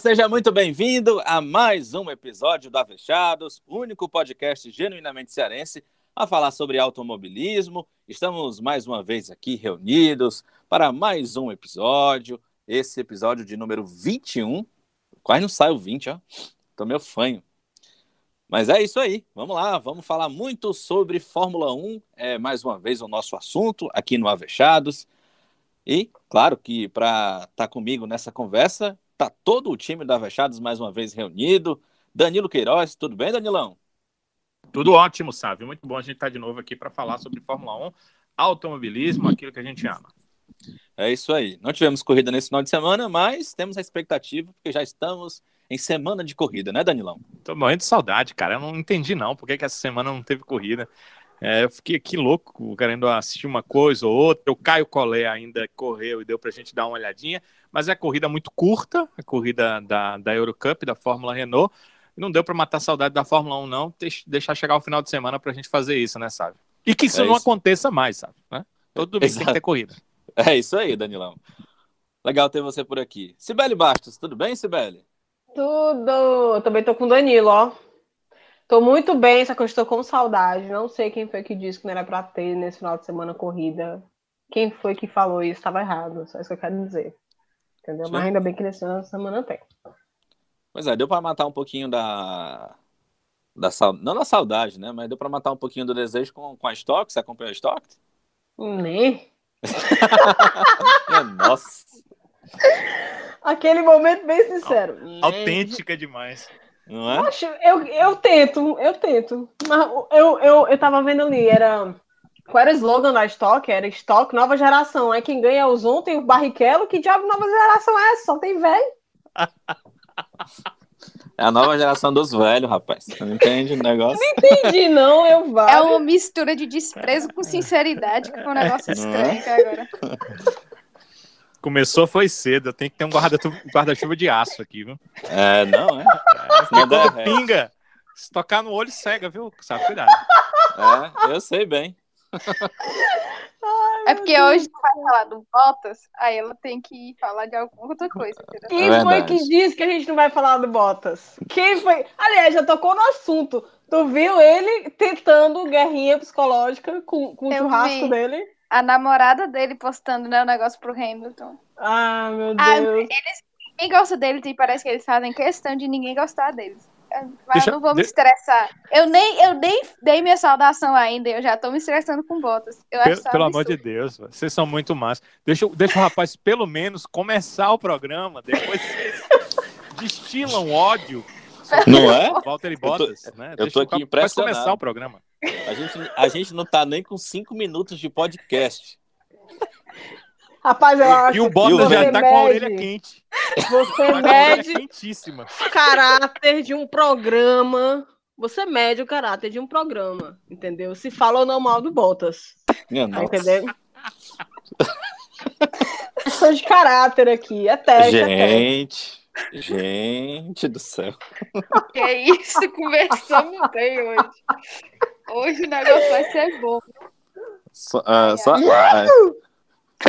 Seja muito bem-vindo a mais um episódio do Avechados, único podcast genuinamente cearense a falar sobre automobilismo. Estamos mais uma vez aqui reunidos para mais um episódio, esse episódio de número 21. Quase não sai o 20, ó. Tô meio fanho. Mas é isso aí, vamos lá, vamos falar muito sobre Fórmula 1, é mais uma vez o nosso assunto aqui no Avechados. E, claro que para estar tá comigo nessa conversa, tá todo o time do Avechados mais uma vez reunido. Danilo Queiroz, tudo bem, Danilão? Tudo ótimo, sabe? Muito bom a gente estar tá de novo aqui para falar sobre Fórmula 1, automobilismo, aquilo que a gente ama. É isso aí. Não tivemos corrida nesse final de semana, mas temos a expectativa, porque já estamos em semana de corrida, né, Danilão? Tô morrendo de saudade, cara. Eu não entendi, não, por que, que essa semana não teve corrida. É, eu fiquei aqui louco, querendo assistir uma coisa ou outra. O Caio Collet ainda correu e deu pra gente dar uma olhadinha, mas é corrida muito curta, a corrida da, da Eurocup, da Fórmula Renault. Não deu para matar a saudade da Fórmula 1, não. Deixar chegar o final de semana pra gente fazer isso, né, sabe? E que isso é não isso. aconteça mais, sabe? Né? Todo domingo Exato. tem que ter corrida. É isso aí, Danilão. Legal ter você por aqui. Sibeli Bastos, tudo bem, Sibeli? Tudo! Eu também tô com o Danilo, ó. Tô muito bem, só que eu estou com saudade. Não sei quem foi que disse que não era pra ter nesse final de semana corrida. Quem foi que falou isso estava errado. Só isso que eu quero dizer. Entendeu? Sim. Mas ainda bem que nesse final de semana tem. Pois é, deu pra matar um pouquinho da. da sal... Não da saudade, né? Mas deu pra matar um pouquinho do desejo com, com a Stock. Você acompanhou a Stock? Nem. Nossa. Aquele momento bem sincero. Autêntica demais. Não é? Acho, eu, eu tento, eu tento. Mas eu, eu, eu tava vendo ali, era. Qual era o slogan da Stock? Era Stock Nova Geração. Aí quem ganha é os ontem, o Barrichello. Que diabo nova geração é essa? Só tem velho. É a nova geração dos velhos, rapaz. Você não entende o negócio? Não entendi, não, eu vou. É uma mistura de desprezo com sinceridade, que é um negócio estranho agora. Começou foi cedo, tem que ter um guarda-chuva guarda de aço aqui, viu? É, não, é. é quando pinga, se tocar no olho cega, viu? Sabe, cuidado. É, eu sei bem. Ai, é porque Deus hoje não vai falar do Bottas, aí ela tem que falar de alguma outra coisa. Entendeu? Quem é foi que disse que a gente não vai falar do Bottas? Quem foi? Aliás, já tocou no assunto. Tu viu ele tentando guerrinha psicológica com, com o churrasco vi. dele? A namorada dele postando né, o negócio pro Hamilton. Ah, meu ah, Deus. Ah, eles, ninguém gosta deles e parece que eles fazem questão de ninguém gostar deles. Mas Deixa, não vou me estressar. Eu nem, eu nem dei minha saudação ainda, eu já tô me estressando com botas. Eu pelo, pelo amor de Deus, vocês são muito massa. Deixa, deixa o rapaz, pelo menos, começar o programa, depois vocês destilam ódio não é? Walter e Bottas, eu tô, né? Eu tô aqui impressionado. começar o programa. A gente, a gente não tá nem com cinco minutos de podcast. Rapaz, eu acho E o Bottas já tá com a orelha quente. Você mede quentíssima. caráter de um programa. Você mede o caráter de um programa, entendeu? Se fala ou não mal do Bottas. Minha tá entendeu? Sou de caráter aqui, até. Gente. Gente do céu. Que isso, conversamos bem hoje. Hoje o negócio vai ser bom. Só, uh, só, uh,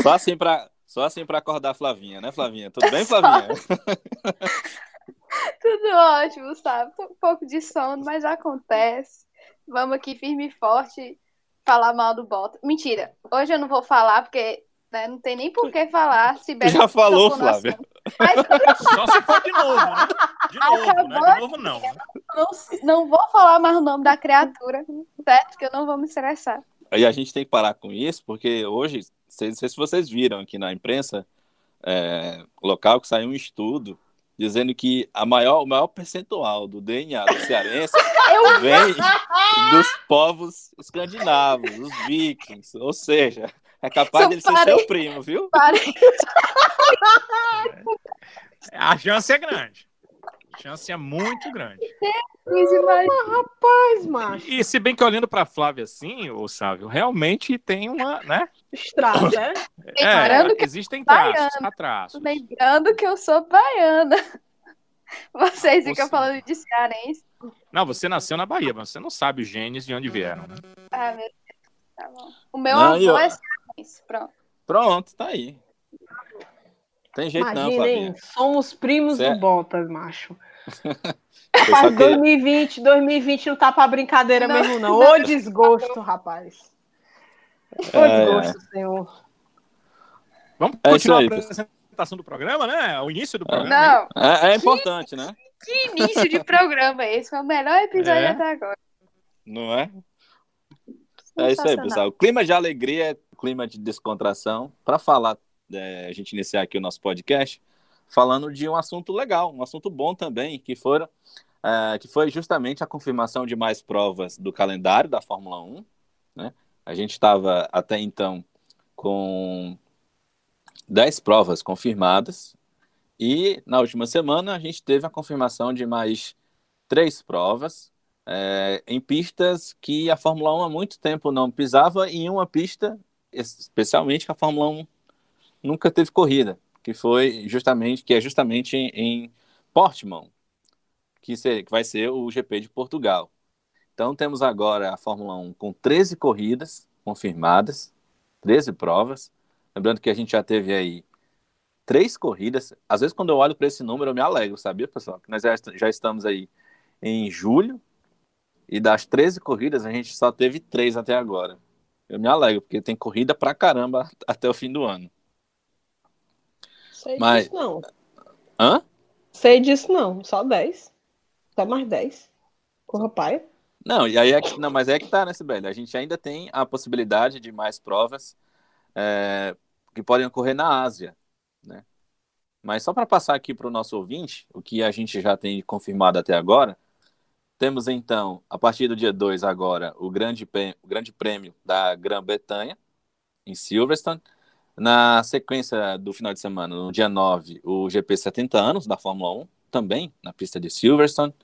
só assim para só assim para acordar a Flavinha, né, Flavinha? Tudo bem, Flavinha? Tudo ótimo. Tô um pouco de sono, mas acontece. Vamos aqui firme e forte falar mal do Bota. Mentira, hoje eu não vou falar porque né, não tem nem por que falar. Se Já falou, Flávia. Mas... Só se for de novo, né? De novo, né? De novo não. Né? não. Não vou falar mais o nome da criatura, certo? Que eu não vou me estressar. E a gente tem que parar com isso, porque hoje, não sei se vocês viram aqui na imprensa é, local que saiu um estudo dizendo que a maior, o maior percentual do DNA do cearense vem dos povos escandinavos, os vikings, ou seja, é capaz dele ser seu primo, viu? A chance é grande. A chance é muito grande. Mas, rapaz, macho. E se bem que olhando para Flávia assim, o Sávio, realmente tem uma, né? Estrada, né? É, existem traços, traços. Lembrando que eu sou baiana. Vocês ficam você... falando de cearense. Não, você nasceu na Bahia, mas você não sabe os genes de onde vieram, né? Ah, meu Deus. Tá bom. O meu não, avô eu... é cearense, pronto. Pronto, tá aí. Tem jeito não, Imagina, Flavinha. hein? Somos primos Cê- do Bottas, macho. Rapaz, queria- 2020, 2020 não tá pra brincadeira Não, mesmo, não. Ô desgosto, rapaz. Ô É, desgosto, senhor. Vamos É isso continuar aí, a apresentação do programa, né? O início do programa. hein? Não, É, é importante, né? que início de programa esse? Foi o melhor episódio É? até agora. Não é? É isso aí, pessoal. O clima de alegria, clima de descontração. Para falar, é, a gente iniciar aqui o nosso podcast, falando de um assunto legal, um assunto bom também, que, foram, é, que foi justamente a confirmação de mais provas do calendário da Fórmula 1. Né? A gente estava até então com 10 provas confirmadas, e na última semana a gente teve a confirmação de mais três provas é, em pistas que a Fórmula 1 há muito tempo não pisava e em uma pista, especialmente que a Fórmula 1 nunca teve corrida, que foi justamente que é justamente em, em Portimão, que, ser, que vai ser o GP de Portugal. Então temos agora a Fórmula 1 com 13 corridas confirmadas, 13 provas. Lembrando que a gente já teve aí três corridas. Às vezes, quando eu olho para esse número, eu me alegro, sabia, pessoal? Que nós já estamos aí em julho e das 13 corridas, a gente só teve três até agora. Eu me alegro, porque tem corrida pra caramba até o fim do ano. Sei Mas- disso não. Hã? Sei disso não. Só 10. Só mais 10. Corra paia. Não, e aí é que, não, mas é que tá, né, Sibeli? A gente ainda tem a possibilidade de mais provas é, que podem ocorrer na Ásia, né? Mas só para passar aqui para o nosso ouvinte, o que a gente já tem confirmado até agora, temos então, a partir do dia 2 agora, o grande, prêmio, o grande prêmio da Grã-Bretanha, em Silverstone. Na sequência do final de semana, no dia 9, o GP 70 anos da Fórmula 1, também na pista de Silverstone.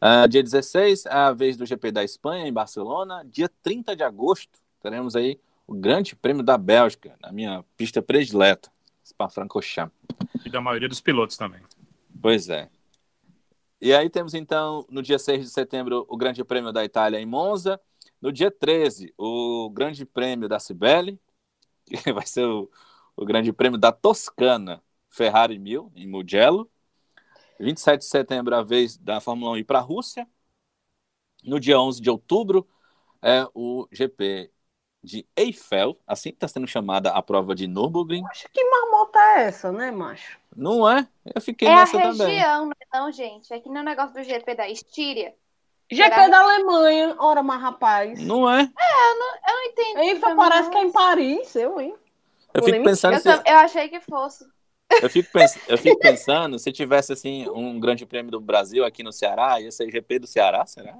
Uh, dia 16, a vez do GP da Espanha, em Barcelona. Dia 30 de agosto, teremos aí o Grande Prêmio da Bélgica, na minha pista predileta, Spa-Francorchamps. E da maioria dos pilotos também. Pois é. E aí temos então, no dia 6 de setembro, o Grande Prêmio da Itália em Monza. No dia 13, o Grande Prêmio da Cibele, que vai ser o, o Grande Prêmio da Toscana, Ferrari 1000, em Mugello. 27 de setembro, a vez da Fórmula 1 ir para a Rússia. No dia 11 de outubro, é o GP de Eiffel, assim que está sendo chamada a prova de Nürburgring. Acho que marmota é essa, né, macho? Não é? Eu fiquei É a nessa também. região, não é não, gente. Aqui no negócio do GP da Estíria. GP Será? da Alemanha. Ora, mas rapaz. Não é? Eu não entendi. Eiffel parece não. que é em Paris, eu, hein? Eu Vou fico nem pensando Eu, se, eu achei que fosse. eu fico, pens... eu fico pensando se tivesse assim um grande prêmio do Brasil aqui no Ceará, ia ser GP do Ceará, será?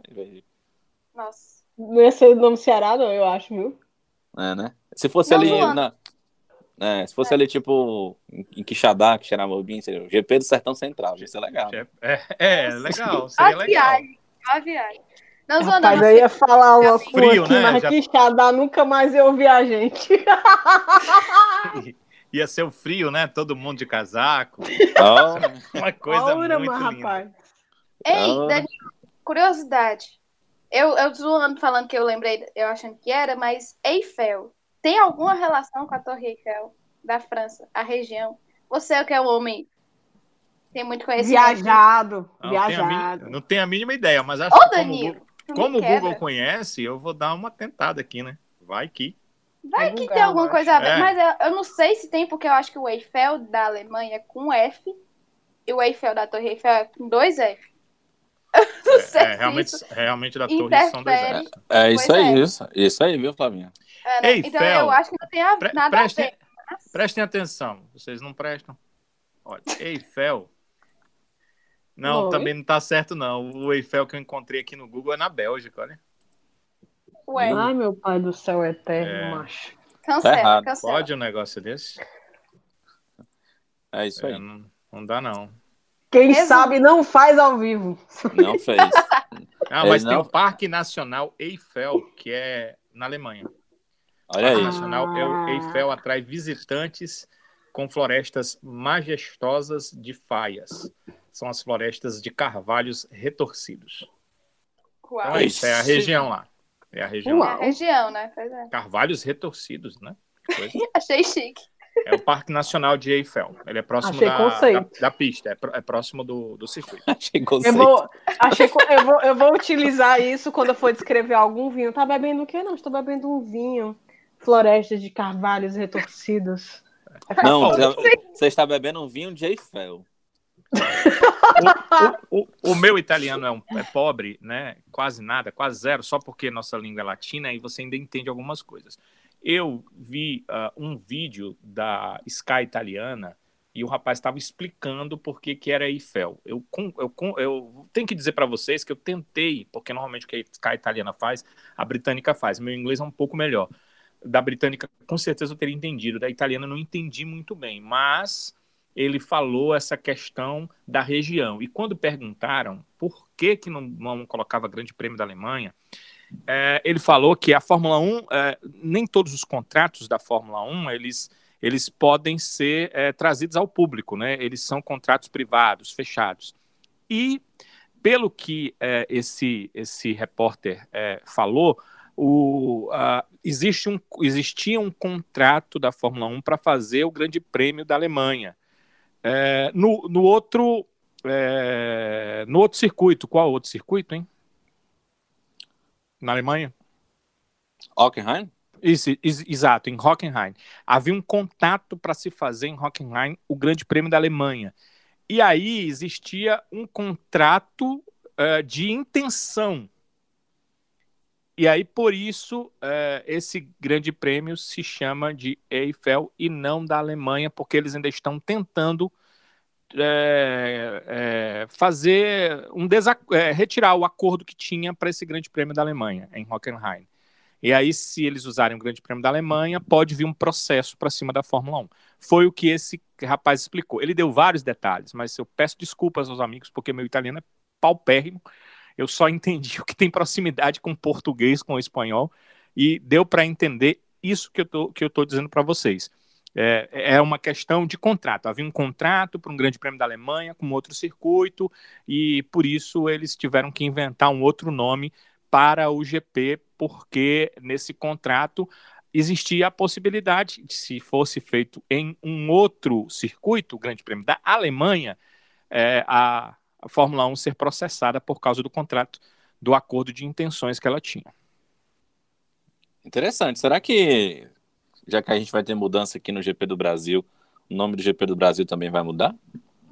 Nossa. Não ia ser o nome Ceará, não, eu acho, viu? É, né? Se fosse Não, ali na é, se fosse ali tipo em Quixadá, que cheirava bem, seria o GP do Sertão Central, ia ser legal. né? É, é, é legal, A seria legal. viagem. A viagem. Rapaz, não eu ia falar uma Frio, coisa aqui, né? mas Já- que xadá nunca mais eu ouvi a gente. Ia ser o frio, né? Todo mundo de casaco. Ó, Uma coisa Ora, muito mas, linda. rapaz. Ei. Danilo, curiosidade. Eu, eu zoando, falando que eu lembrei, eu achando que era, mas Eiffel tem alguma relação com a Torre Eiffel da França, a região? Você que é um homem tem muito conhecimento. Viajado, Não tenho, a viajado. mínima, não tenho a mínima ideia, mas acho Ô, que como, o Danilo, Google- como o quebra. Google conhece, eu vou dar uma tentada aqui, né? Vai que. Vai É que tem alguma coisa a ver. É. Mas eu, eu não sei se tem, porque eu acho que o Eiffel da Alemanha é com F e o Eiffel da Torre Eiffel é com dois F. Não sei É, se realmente, isso- realmente da torre são dois é isso aí, é. isso. Isso aí, viu, Flavinha? é, né? Então Eiffel. eu acho que não tem a- Pre- nada a prestem, ver. prestem atenção, vocês não prestam. Olha, Eiffel. Não, Oi? também não tá certo, não. O Eiffel que eu encontrei aqui no Google é na Bélgica, olha. Ué, Ai, meu pai do céu eterno, É. macho. cancela, Tá cancela. Pode um negócio desse? É isso É, aí. não, não dá, não. Quem sabe não faz ao vivo. Não fez. Ah, É, mas tem não. o Parque Nacional Eiffel, que é na Alemanha. Olha O aí. Parque Nacional é o Eiffel atrai visitantes com florestas majestosas de faias. São as florestas de carvalhos retorcidos. Uau. Então é isso, é a região lá. É a região. Uau. É a região, né? Pois é. Carvalhos retorcidos, né? Achei chique. É o Parque Nacional de Eiffel. Ele é próximo da, da, da pista, é, pró- é próximo do, do circuito. Achei Eu conceito. vou, achei eu vou, eu vou utilizar isso quando eu for descrever algum vinho. Tá bebendo o quê? Não, estou bebendo um vinho. Florestas de carvalhos retorcidos. Não, você- você está bebendo um vinho de Eiffel. O, o- o meu italiano é, um- é pobre, né? Quase nada, quase zero, só porque nossa língua é latina e você ainda entende algumas coisas. Eu vi ah, um vídeo da Sky italiana e o rapaz estava explicando por que, que era Eiffel. Eu, eu, eu tenho que dizer para vocês que eu tentei, porque normalmente o que a Sky italiana faz, a britânica faz. Meu inglês é um pouco melhor. Da britânica, com certeza eu teria entendido. Da italiana, não entendi muito bem. Mas ele falou essa questão da região. E quando perguntaram por que, que não, não colocava Grande Prêmio da Alemanha, é, ele falou que a Fórmula 1, é, nem todos os contratos da Fórmula 1, eles, eles podem ser é, trazidos ao público, né? Eles são contratos privados, fechados. E, pelo que é, esse, esse repórter é, falou, o, existe um, existia um contrato da Fórmula 1 para fazer o Grande Prêmio da Alemanha. É, no, no outro no outro circuito, qual outro circuito, hein? Na Alemanha? Hockenheim? Isso, ex- exato, em Hockenheim. Havia um contato para se fazer em Hockenheim o Grande Prêmio da Alemanha. E aí existia um contrato eh, de intenção. E aí, por isso, eh, esse grande prêmio se chama de Eiffel e não da Alemanha, porque eles ainda estão tentando eh, eh, fazer um desac- eh, retirar o acordo que tinha para esse grande prêmio da Alemanha, em Hockenheim. E aí, se eles usarem o Grande Prêmio da Alemanha, pode vir um processo para cima da Fórmula 1. Foi o que esse rapaz explicou. Ele deu vários detalhes, mas eu peço desculpas aos amigos, porque meu italiano é paupérrimo. Eu só entendi o que tem proximidade com o português, com o espanhol, e deu para entender isso que eu tô, que eu tô dizendo para vocês. É, é uma questão de contrato. Havia um contrato para um Grande Prêmio da Alemanha com outro circuito, e por isso eles tiveram que inventar um outro nome para o GP, porque nesse contrato existia a possibilidade, de, se fosse feito em um outro circuito, o Grande Prêmio da Alemanha, é, a, a Fórmula 1 ser processada por causa do contrato, do acordo de intenções que ela tinha. Interessante. Será que, já que a gente vai ter mudança aqui no GP do Brasil, o nome do GP do Brasil também vai mudar?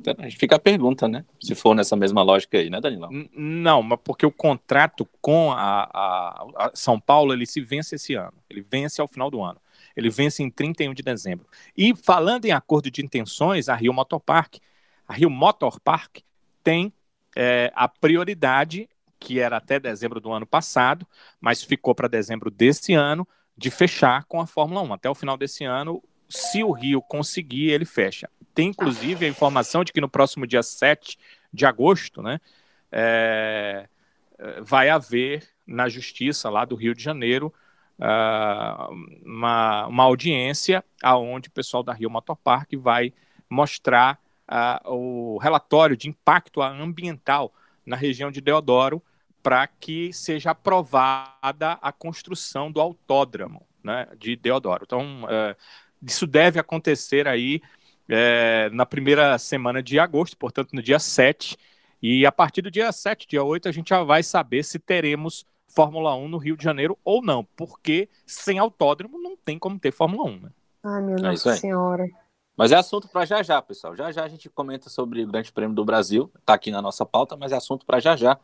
Então, A gente fica a pergunta, né? Se for nessa mesma lógica aí, né, Danilão? Não, mas porque o contrato com a, a- a São Paulo ele se vence esse ano. Ele vence ao final do ano. Ele vence em 31 de dezembro. E falando em acordo de intenções, a Rio Motor Park, a Rio Motor Park tem é, a prioridade, que era até dezembro do ano passado, mas ficou para dezembro desse ano, de fechar com a Fórmula 1. Até o final desse ano, se o Rio conseguir, ele fecha. Tem inclusive a informação de que no próximo dia 7 de agosto, né, é, é, vai haver na justiça lá do Rio de Janeiro ah, uma, uma audiência aonde o pessoal da Rio Motor Park vai mostrar ah, o relatório de impacto ambiental na região de Deodoro para que seja aprovada a construção do autódromo né, de Deodoro. Então, eh, isso deve acontecer aí eh, na primeira semana de agosto, portanto, no dia 7. E a partir do dia 7, dia 8, a gente já vai saber se teremos Fórmula 1 no Rio de Janeiro ou não, porque sem autódromo não tem como ter Fórmula 1. Né? Ai, minha É Nossa aí. Senhora. Mas é assunto para já já, pessoal. Já já a gente comenta sobre o Grande Prêmio do Brasil. Está aqui na nossa pauta, mas é assunto para já já.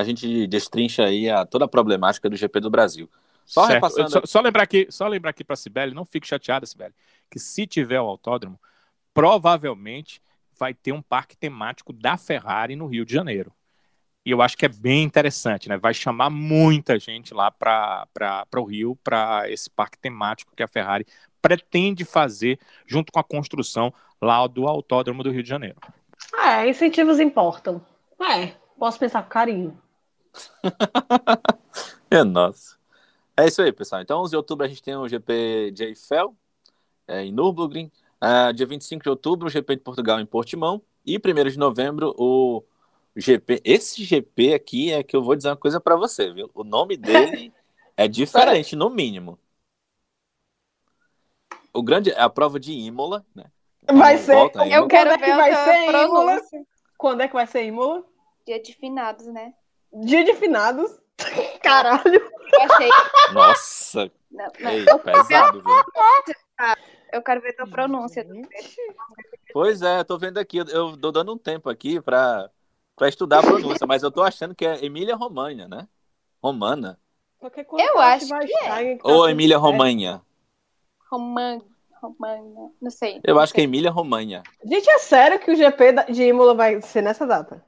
A gente destrincha aí a, toda a problemática do GP do Brasil. Só repassando. Só, só lembrar aqui, só lembrar aqui para Sibeli, não fique chateada, Sibeli, que se tiver o autódromo, provavelmente vai ter um parque temático da Ferrari no Rio de Janeiro. E eu acho que é bem interessante, né? Vai chamar muita gente lá para o Rio, para esse parque temático que a Ferrari pretende fazer junto com a construção lá do Autódromo do Rio de Janeiro. É, incentivos importam. É, posso pensar com carinho. É nossa. É isso aí, pessoal. Então, 11 de outubro a gente tem o GP de Eiffel, é, em Nürburgring. Ah, dia 25 de outubro, o GP de Portugal em Portimão. E 1 de novembro, o GP. Esse GP aqui é que eu vou dizer uma coisa para você, viu? O nome dele é diferente, no mínimo. o grande é a prova de Imola, né? Vai Então, ser. volta aí, Eu Imola. quero Quando é que ver vai ser Imola? Quando é que vai ser Imola? Dia de finados, né? Dia de finados. Caralho. Eu achei. Nossa, Não, não. ei, pesado, viu? Eu quero ver tua pronúncia. Pois é, tô vendo aqui, eu tô dando um tempo aqui pra, pra estudar a pronúncia, mas eu tô achando que é Emília Romagna, né? Romana. Eu acho que é. Ou Emília Romanha. Romana. Romana. Não sei. Eu acho que é Emília Romanha. Gente, é sério que o GP de Imola vai ser nessa data?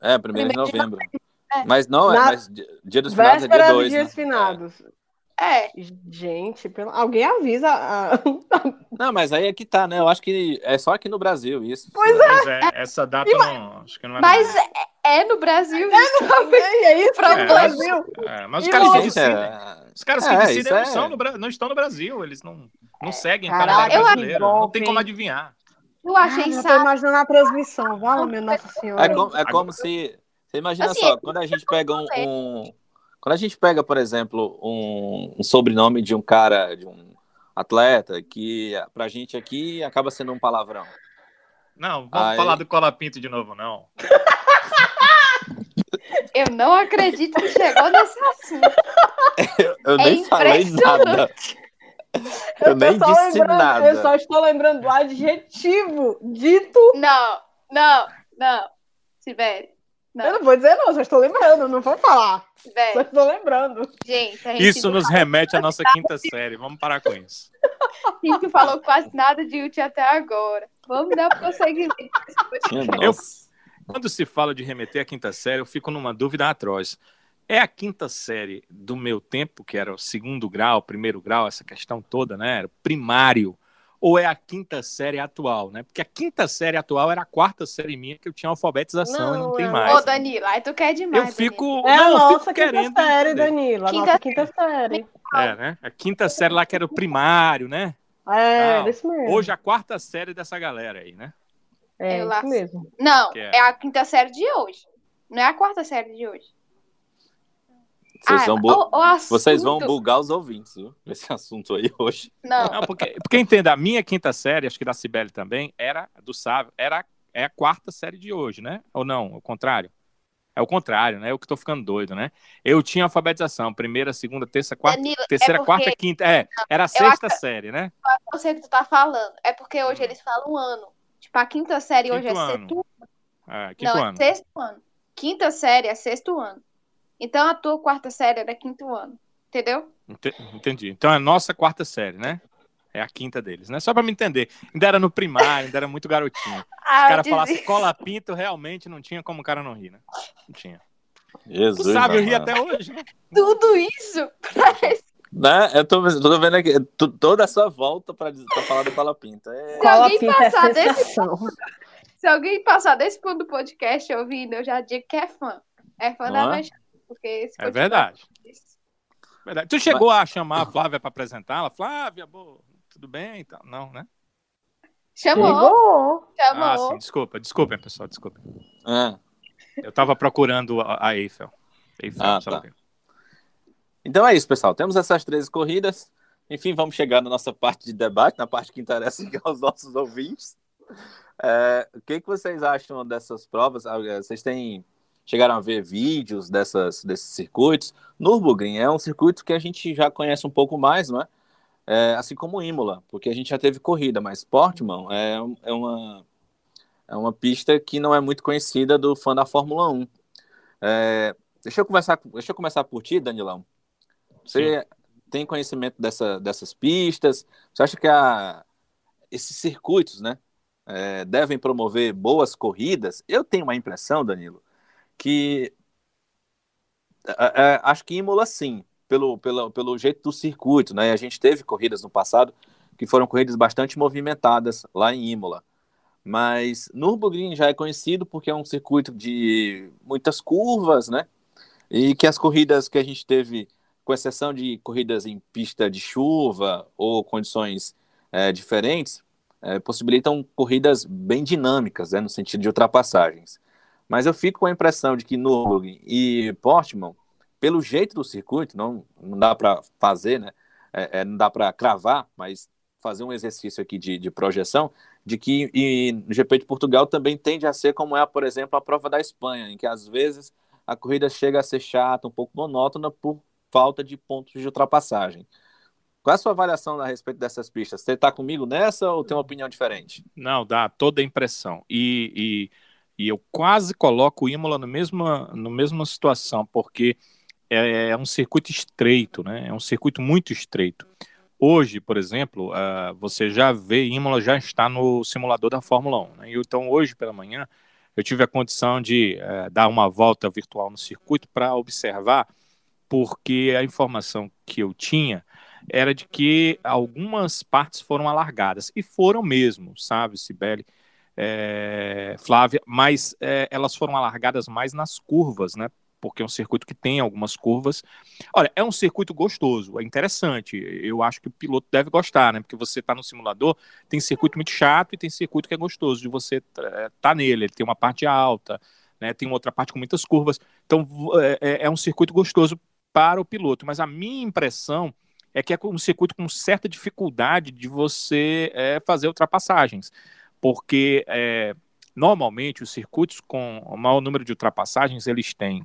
É, primeiro de Primeiro de novembro. É. Mas não, é, Na- mas di- dia dos finados é dia dos 2, dias né? finados. É. Gente, pelo... alguém avisa. a- Não, mas aí é que tá, né? Eu acho que é só aqui no Brasil isso. Pois Mas é, essa data não. Acho que não é. Mas é, é no Brasil. isso. é isso, Pra no É, Brasil. É, mas os E caras que decidem. É, Os caras É, que decidem não, é- são no não estão no Brasil, eles não, não seguem o calendário brasileiro. Não tem como adivinhar. Eu achei Ah, eu tô imaginando a transmissão. Fala, meu Nossa Senhora. É como, é como se. Você imagina Assim, só, quando a gente pega um, um- Quando a gente pega, por exemplo, um, um sobrenome de um cara, de um atleta, que pra gente aqui acaba sendo um palavrão. Não, vamos Aí- falar do Colapinto de novo, não. Eu não acredito que chegou nesse assunto. Eu, eu É nem falei nada. Eu Eu nem disse nada. Eu só estou lembrando do adjetivo dito. Não, não, não. Sibeli, Não. Eu não vou dizer, não, só estou lembrando, não vou falar. Só Sibeli, estou lembrando. gente, a gente Isso nos remete à nossa quinta série. Vamos parar com isso. A gente falou quase nada de Uti até agora. Vamos dar prosseguimento. Eu-. Quando se fala de remeter à quinta série, eu fico numa dúvida atroz. É a quinta série do meu tempo, que era o segundo grau, primeiro grau, essa questão toda, né? Era o primário. Ou é a quinta série atual, né? Porque a quinta série atual era a quarta série minha que eu tinha alfabetização e não Não, tem é- mais. Ô, Danilo, aí tu quer demais. eu fico. É não, a eu nossa fico quinta querendo. série, entender. Danilo. A Quinta- nossa quinta série. É, né? A quinta série lá que era o primário, né? É, Não, desse mesmo. Hoje a quarta série dessa galera aí, né? é Eu isso laço. mesmo. Não, é? é a quinta série de hoje. Não é a quarta série de hoje. Vocês, Ah, vão bu- o- o assunto- Vocês vão bugar os ouvintes, viu? Esse assunto aí hoje. Não, Não, porque, porque entenda, a minha quinta série, acho que da Cibele também, era do Sávio, era é a quarta série de hoje, né? Ou não? O contrário? É o contrário, né? Eu que tô ficando doido, né? Eu tinha alfabetização, primeira, segunda, terça, quarta, Danilo, terceira, é porque quarta, quinta. É, era a sexta ac- série, né? eu sei o que tu tá falando. É porque hoje eles falam ano. Tipo, a quinta série hoje é Quinto ano. sexto É, quinto Não, ano. é sexto ano. Quinta série é sexto ano. Então a tua quarta série era quinto ano. Entendeu? Ente- Entendi. Então é a nossa quarta série, né? É a quinta deles, né? Só pra me entender. Ainda era no primário, ainda era muito garotinho. Se Ah, o cara eu falasse dizia- cola pinto, realmente não tinha como o cara não rir, né? Não tinha. Jesus. Tu sabe, eu ri até hoje, né? Tudo isso Né? Eu tô, tô vendo aqui tu- toda a sua volta pra falar do Palapinta. É... Se alguém Cola é passar desse- sensação. Se alguém passar desse ponto do podcast ouvindo, eu já digo que é fã. É fã Não da é? Vexame, Porque esse É verdade. Verdade. Tu chegou a chamar a Flávia pra apresentá-la? Flávia, boa, tudo bem? Então, não, né? Chamou, Ligou. chamou. Ah, sim, desculpa, desculpem, pessoal, desculpem. É. Eu tava procurando a, a Eiffel. Eiffel, Ah, tá. Então é isso, pessoal. Temos essas três corridas. Enfim, vamos chegar na nossa parte de debate, na parte que interessa aos nossos ouvintes. É, o que, que vocês acham dessas provas? Ah, é, Vocês têm chegaram a ver vídeos dessas, desses circuitos? Nürburgring é um circuito que a gente já conhece um pouco mais, não é? É, assim como Imola, porque a gente já teve corrida, mas Portman é, é uma é uma pista que não é muito conhecida do fã da Fórmula 1. É, deixa eu conversar, deixa eu começar por ti, Danilão. Você tem conhecimento dessa, dessas pistas? Você acha que a, esses circuitos, né, é, devem promover boas corridas? Eu tenho uma impressão, Danilo, que é, é, acho que Imola sim, pelo, pelo, pelo jeito do circuito, né? A gente teve corridas no passado que foram corridas bastante movimentadas lá em Imola. Mas Nürburgring já é conhecido porque é um circuito de muitas curvas, né? E que as corridas que a gente teve, com exceção de corridas em pista de chuva ou condições é, diferentes, é, possibilitam corridas bem dinâmicas, né, no sentido de ultrapassagens. Mas eu fico com a impressão de que Nürburgring e Portimão, pelo jeito do circuito, não, não dá para fazer, né? É, é, não dá para cravar, mas fazer um exercício aqui de, de projeção de que e, no GP de Portugal também tende a ser como é, por exemplo, a prova da Espanha, em que às vezes a corrida chega a ser chata, um pouco monótona por falta de pontos de ultrapassagem. Qual é a sua avaliação a respeito dessas pistas? Você está comigo nessa ou tem uma opinião diferente? Não, dá toda a impressão. E, e, e eu quase coloco o Imola na mesma, na mesma situação, porque é, é, um circuito estreito, né? É um circuito muito estreito. Hoje, por exemplo, uh, você já vê, Imola já está no simulador da Fórmula 1. Né? Então, hoje pela manhã, eu tive a condição de uh, dar uma volta virtual no circuito para observar, porque a informação que eu tinha era de que algumas partes foram alargadas, e foram mesmo, sabe, Sibeli, é, Flávia, mas é, elas foram alargadas mais nas curvas, né? Porque é um circuito que tem algumas curvas. Olha, é um circuito gostoso, é interessante. Eu acho que o piloto deve gostar, né? Porque você está no simulador, tem circuito muito chato e tem circuito que é gostoso de você estar é, tá nele. Ele tem uma parte alta, né? Tem outra parte com muitas curvas. Então é, é, é um circuito gostoso para o piloto. Mas a minha impressão é que é um circuito com certa dificuldade de você é, fazer ultrapassagens, porque é, normalmente os circuitos com o maior número de ultrapassagens eles têm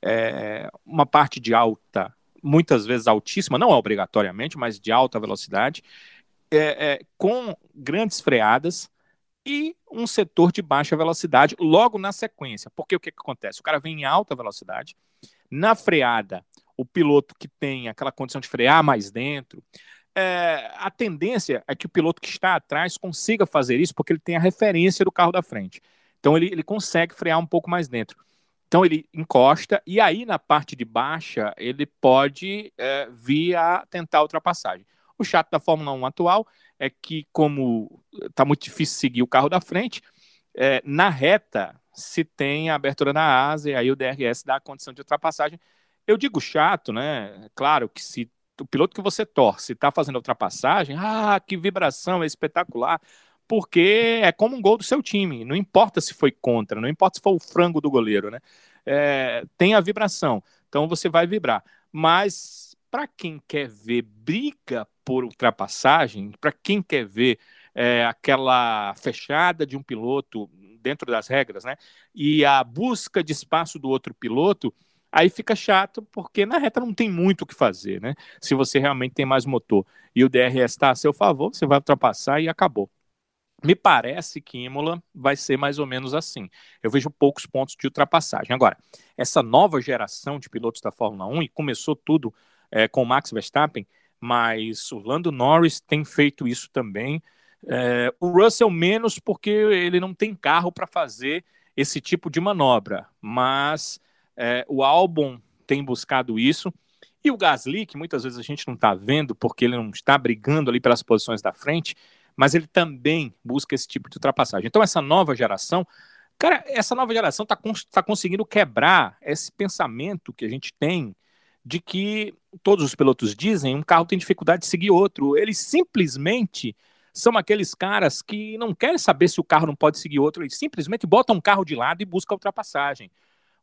é, uma parte de alta, muitas vezes altíssima, não é obrigatoriamente, mas de alta velocidade, é, é, com grandes freadas e um setor de baixa velocidade logo na sequência. Porque o que, que acontece? O cara vem em alta velocidade, na freada o piloto que tem aquela condição de frear mais dentro, é, a tendência é que o piloto que está atrás consiga fazer isso porque ele tem a referência do carro da frente. Então ele, ele consegue frear um pouco mais dentro. Então ele encosta e aí na parte de baixa ele pode é, vir a tentar a ultrapassagem. O chato da Fórmula 1 atual é que, como está muito difícil seguir o carro da frente, é, na reta se tem a abertura na asa e aí o DRS dá a condição de ultrapassagem eu digo chato, né? Claro que se o piloto que você torce está fazendo ultrapassagem, ah, que vibração, é espetacular, porque é como um gol do seu time, não importa se foi contra, não importa se foi o frango do goleiro, né? É, tem a vibração, então você vai vibrar. Mas para quem quer ver briga por ultrapassagem, para quem quer ver é, aquela fechada de um piloto dentro das regras, né? E a busca de espaço do outro piloto, aí fica chato, porque na reta não tem muito o que fazer, né? Se você realmente tem mais motor e o DRS está a seu favor, você vai ultrapassar e acabou. Me parece que Imola vai ser mais ou menos assim. Eu vejo poucos pontos de ultrapassagem. Agora, essa nova geração de pilotos da Fórmula 1, e começou tudo é, com Max Verstappen, mas o Lando Norris tem feito isso também. É, o Russell menos porque ele não tem carro para fazer esse tipo de manobra, mas é, o álbum tem buscado isso. E o Gasly, que muitas vezes a gente não está vendo porque ele não está brigando ali pelas posições da frente, mas ele também busca esse tipo de ultrapassagem. Então, essa nova geração, cara, essa nova geração está tá conseguindo quebrar esse pensamento que a gente tem de que todos os pilotos dizem um carro tem dificuldade de seguir outro. Eles simplesmente são aqueles caras que não querem saber se o carro não pode seguir outro, eles simplesmente botam um carro de lado e buscam a ultrapassagem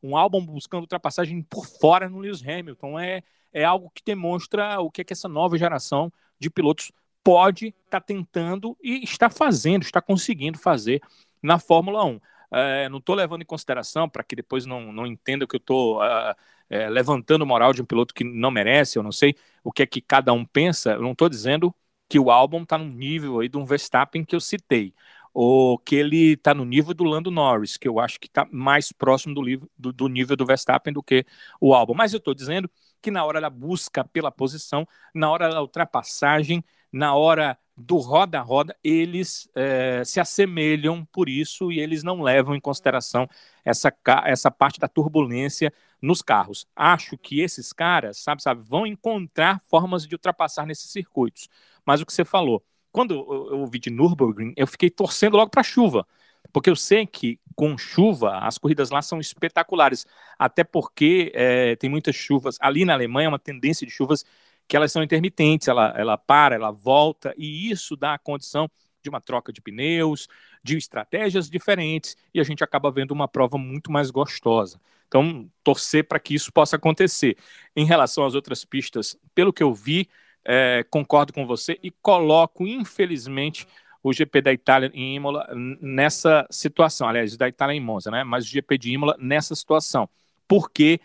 um álbum buscando ultrapassagem por fora no Lewis Hamilton. É, é algo que demonstra o que, é que essa nova geração de pilotos pode estar tá tentando e está fazendo, está conseguindo fazer na Fórmula 1. É, não estou levando em consideração para que depois não, não entenda que eu estou uh, ah, é, levantando moral de um piloto que não merece, eu não sei o que é que cada um pensa, eu não estou dizendo que o álbum está no nível aí de um Verstappen que eu citei ou que ele está no nível do Lando Norris, que eu acho que está mais próximo do, do, do, nível do Verstappen do que o Albon. Mas eu estou dizendo que na hora da busca pela posição, na hora da ultrapassagem, na hora do roda-roda, eles é, se assemelham por isso e eles não levam em consideração essa, essa parte da turbulência nos carros. Acho que esses caras, sabe, sabe, vão encontrar formas de ultrapassar nesses circuitos. Mas o que você falou, quando eu ouvi de Nürburgring, eu fiquei torcendo logo para chuva, porque eu sei que com chuva as corridas lá são espetaculares, até porque é, tem muitas chuvas. Ali na Alemanha, é uma tendência de chuvas que elas são intermitentes, ela, ela para, ela volta, e isso dá a condição de uma troca de pneus, de estratégias diferentes, e a gente acaba vendo uma prova muito mais gostosa. Então, torcer para que isso possa acontecer. Em relação às outras pistas, pelo que eu vi, é, concordo com você e coloco, infelizmente, o GP da Itália em Imola nessa situação. Aliás, da Itália em Monza, né? Mas o GP de Imola nessa situação. Porque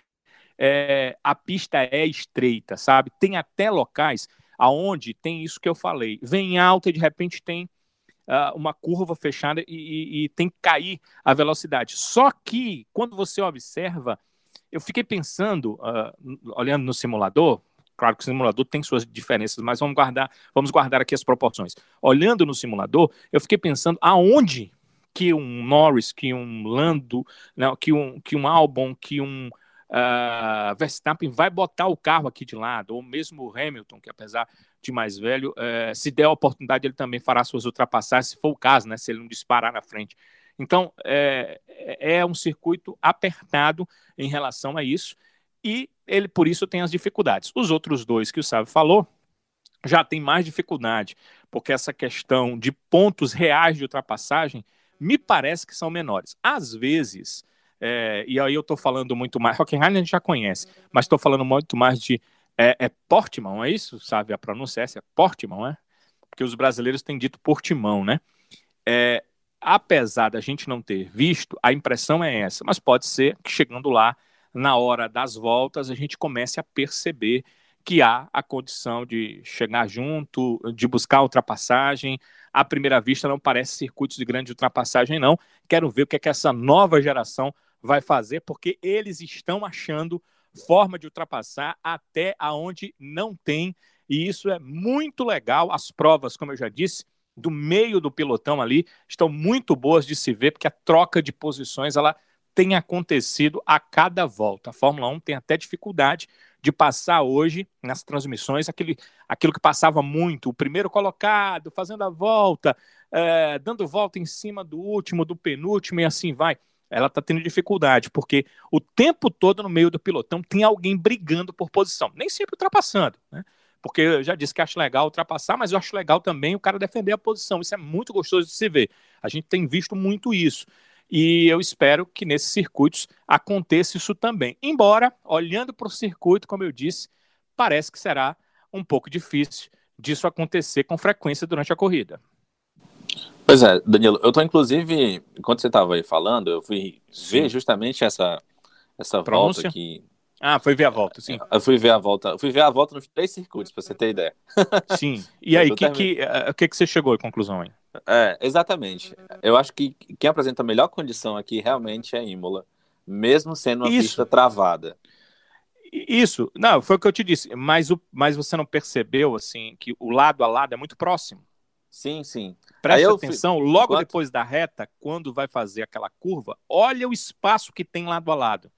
é, a pista é estreita, sabe? Tem até locais aonde tem isso que eu falei. Vem alta e de repente tem uh, uma curva fechada e, e, e tem que cair a velocidade. Só que, quando você observa, eu fiquei pensando, uh, olhando no simulador, Claro que o simulador tem suas diferenças, mas vamos guardar, vamos guardar aqui as proporções. Olhando no simulador, eu fiquei pensando aonde que um Norris, que um Lando, não, que um que um Albon, que um uh, Verstappen vai botar o carro aqui de lado, ou mesmo o Hamilton, que apesar de mais velho, uh, se der a oportunidade, ele também fará suas ultrapassagens, se for o caso, né, se ele não disparar na frente. Então, é, é um circuito apertado em relação a isso e ele por isso tem as dificuldades. Os outros dois que o Sábio falou já tem mais dificuldade, porque essa questão de pontos reais de ultrapassagem me parece que são menores. Às vezes, é, e aí eu estou falando muito mais, Hockenheim a gente já conhece, mas estou falando muito mais de é, é Portimão, é isso? Sabe a pronúncia é Portimão, é? Porque os brasileiros têm dito Portimão, né? É, apesar da gente não ter visto, a impressão é essa, mas pode ser que chegando lá na hora das voltas, a gente comece a perceber que há a condição de chegar junto, de buscar ultrapassagem. À primeira vista, não parece circuitos de grande ultrapassagem, não. Quero ver o que, é que essa nova geração vai fazer, porque eles estão achando forma de ultrapassar até aonde não tem, e isso é muito legal. As provas, como eu já disse, do meio do pelotão ali estão muito boas de se ver, porque a troca de posições ela tem acontecido a cada volta. A Fórmula 1 tem até dificuldade de passar hoje nas transmissões aquele, aquilo que passava muito, o primeiro colocado, fazendo a volta, é, dando volta em cima do último, do penúltimo e assim vai. Ela está tendo dificuldade, porque o tempo todo no meio do pilotão tem alguém brigando por posição, nem sempre ultrapassando, né? Porque eu já disse que acho legal ultrapassar, mas eu acho legal também o cara defender a posição. Isso é muito gostoso de se ver. A gente tem visto muito isso. E eu espero que nesses circuitos aconteça isso também. Embora, olhando para o circuito, como eu disse, parece que será um pouco difícil disso acontecer com frequência durante a corrida. Pois é, Danilo, eu estou inclusive, enquanto você estava aí falando, eu fui sim. ver justamente essa, essa volta aqui. Ah, foi ver a volta, sim. Eu fui ver a volta, eu fui ver a volta nos três circuitos, para você ter ideia. Sim. E aí, o que, que, que, que você chegou à conclusão aí? É, exatamente. Eu acho que quem apresenta a melhor condição aqui realmente é Imola, mesmo sendo uma Isso. pista travada. Isso, não, foi o que eu te disse, mas, o, mas você não percebeu, assim, que o lado a lado é muito próximo. Sim, sim. Preste atenção, fui... logo Enquanto... depois da reta, quando vai fazer aquela curva, olha o espaço que tem lado a lado.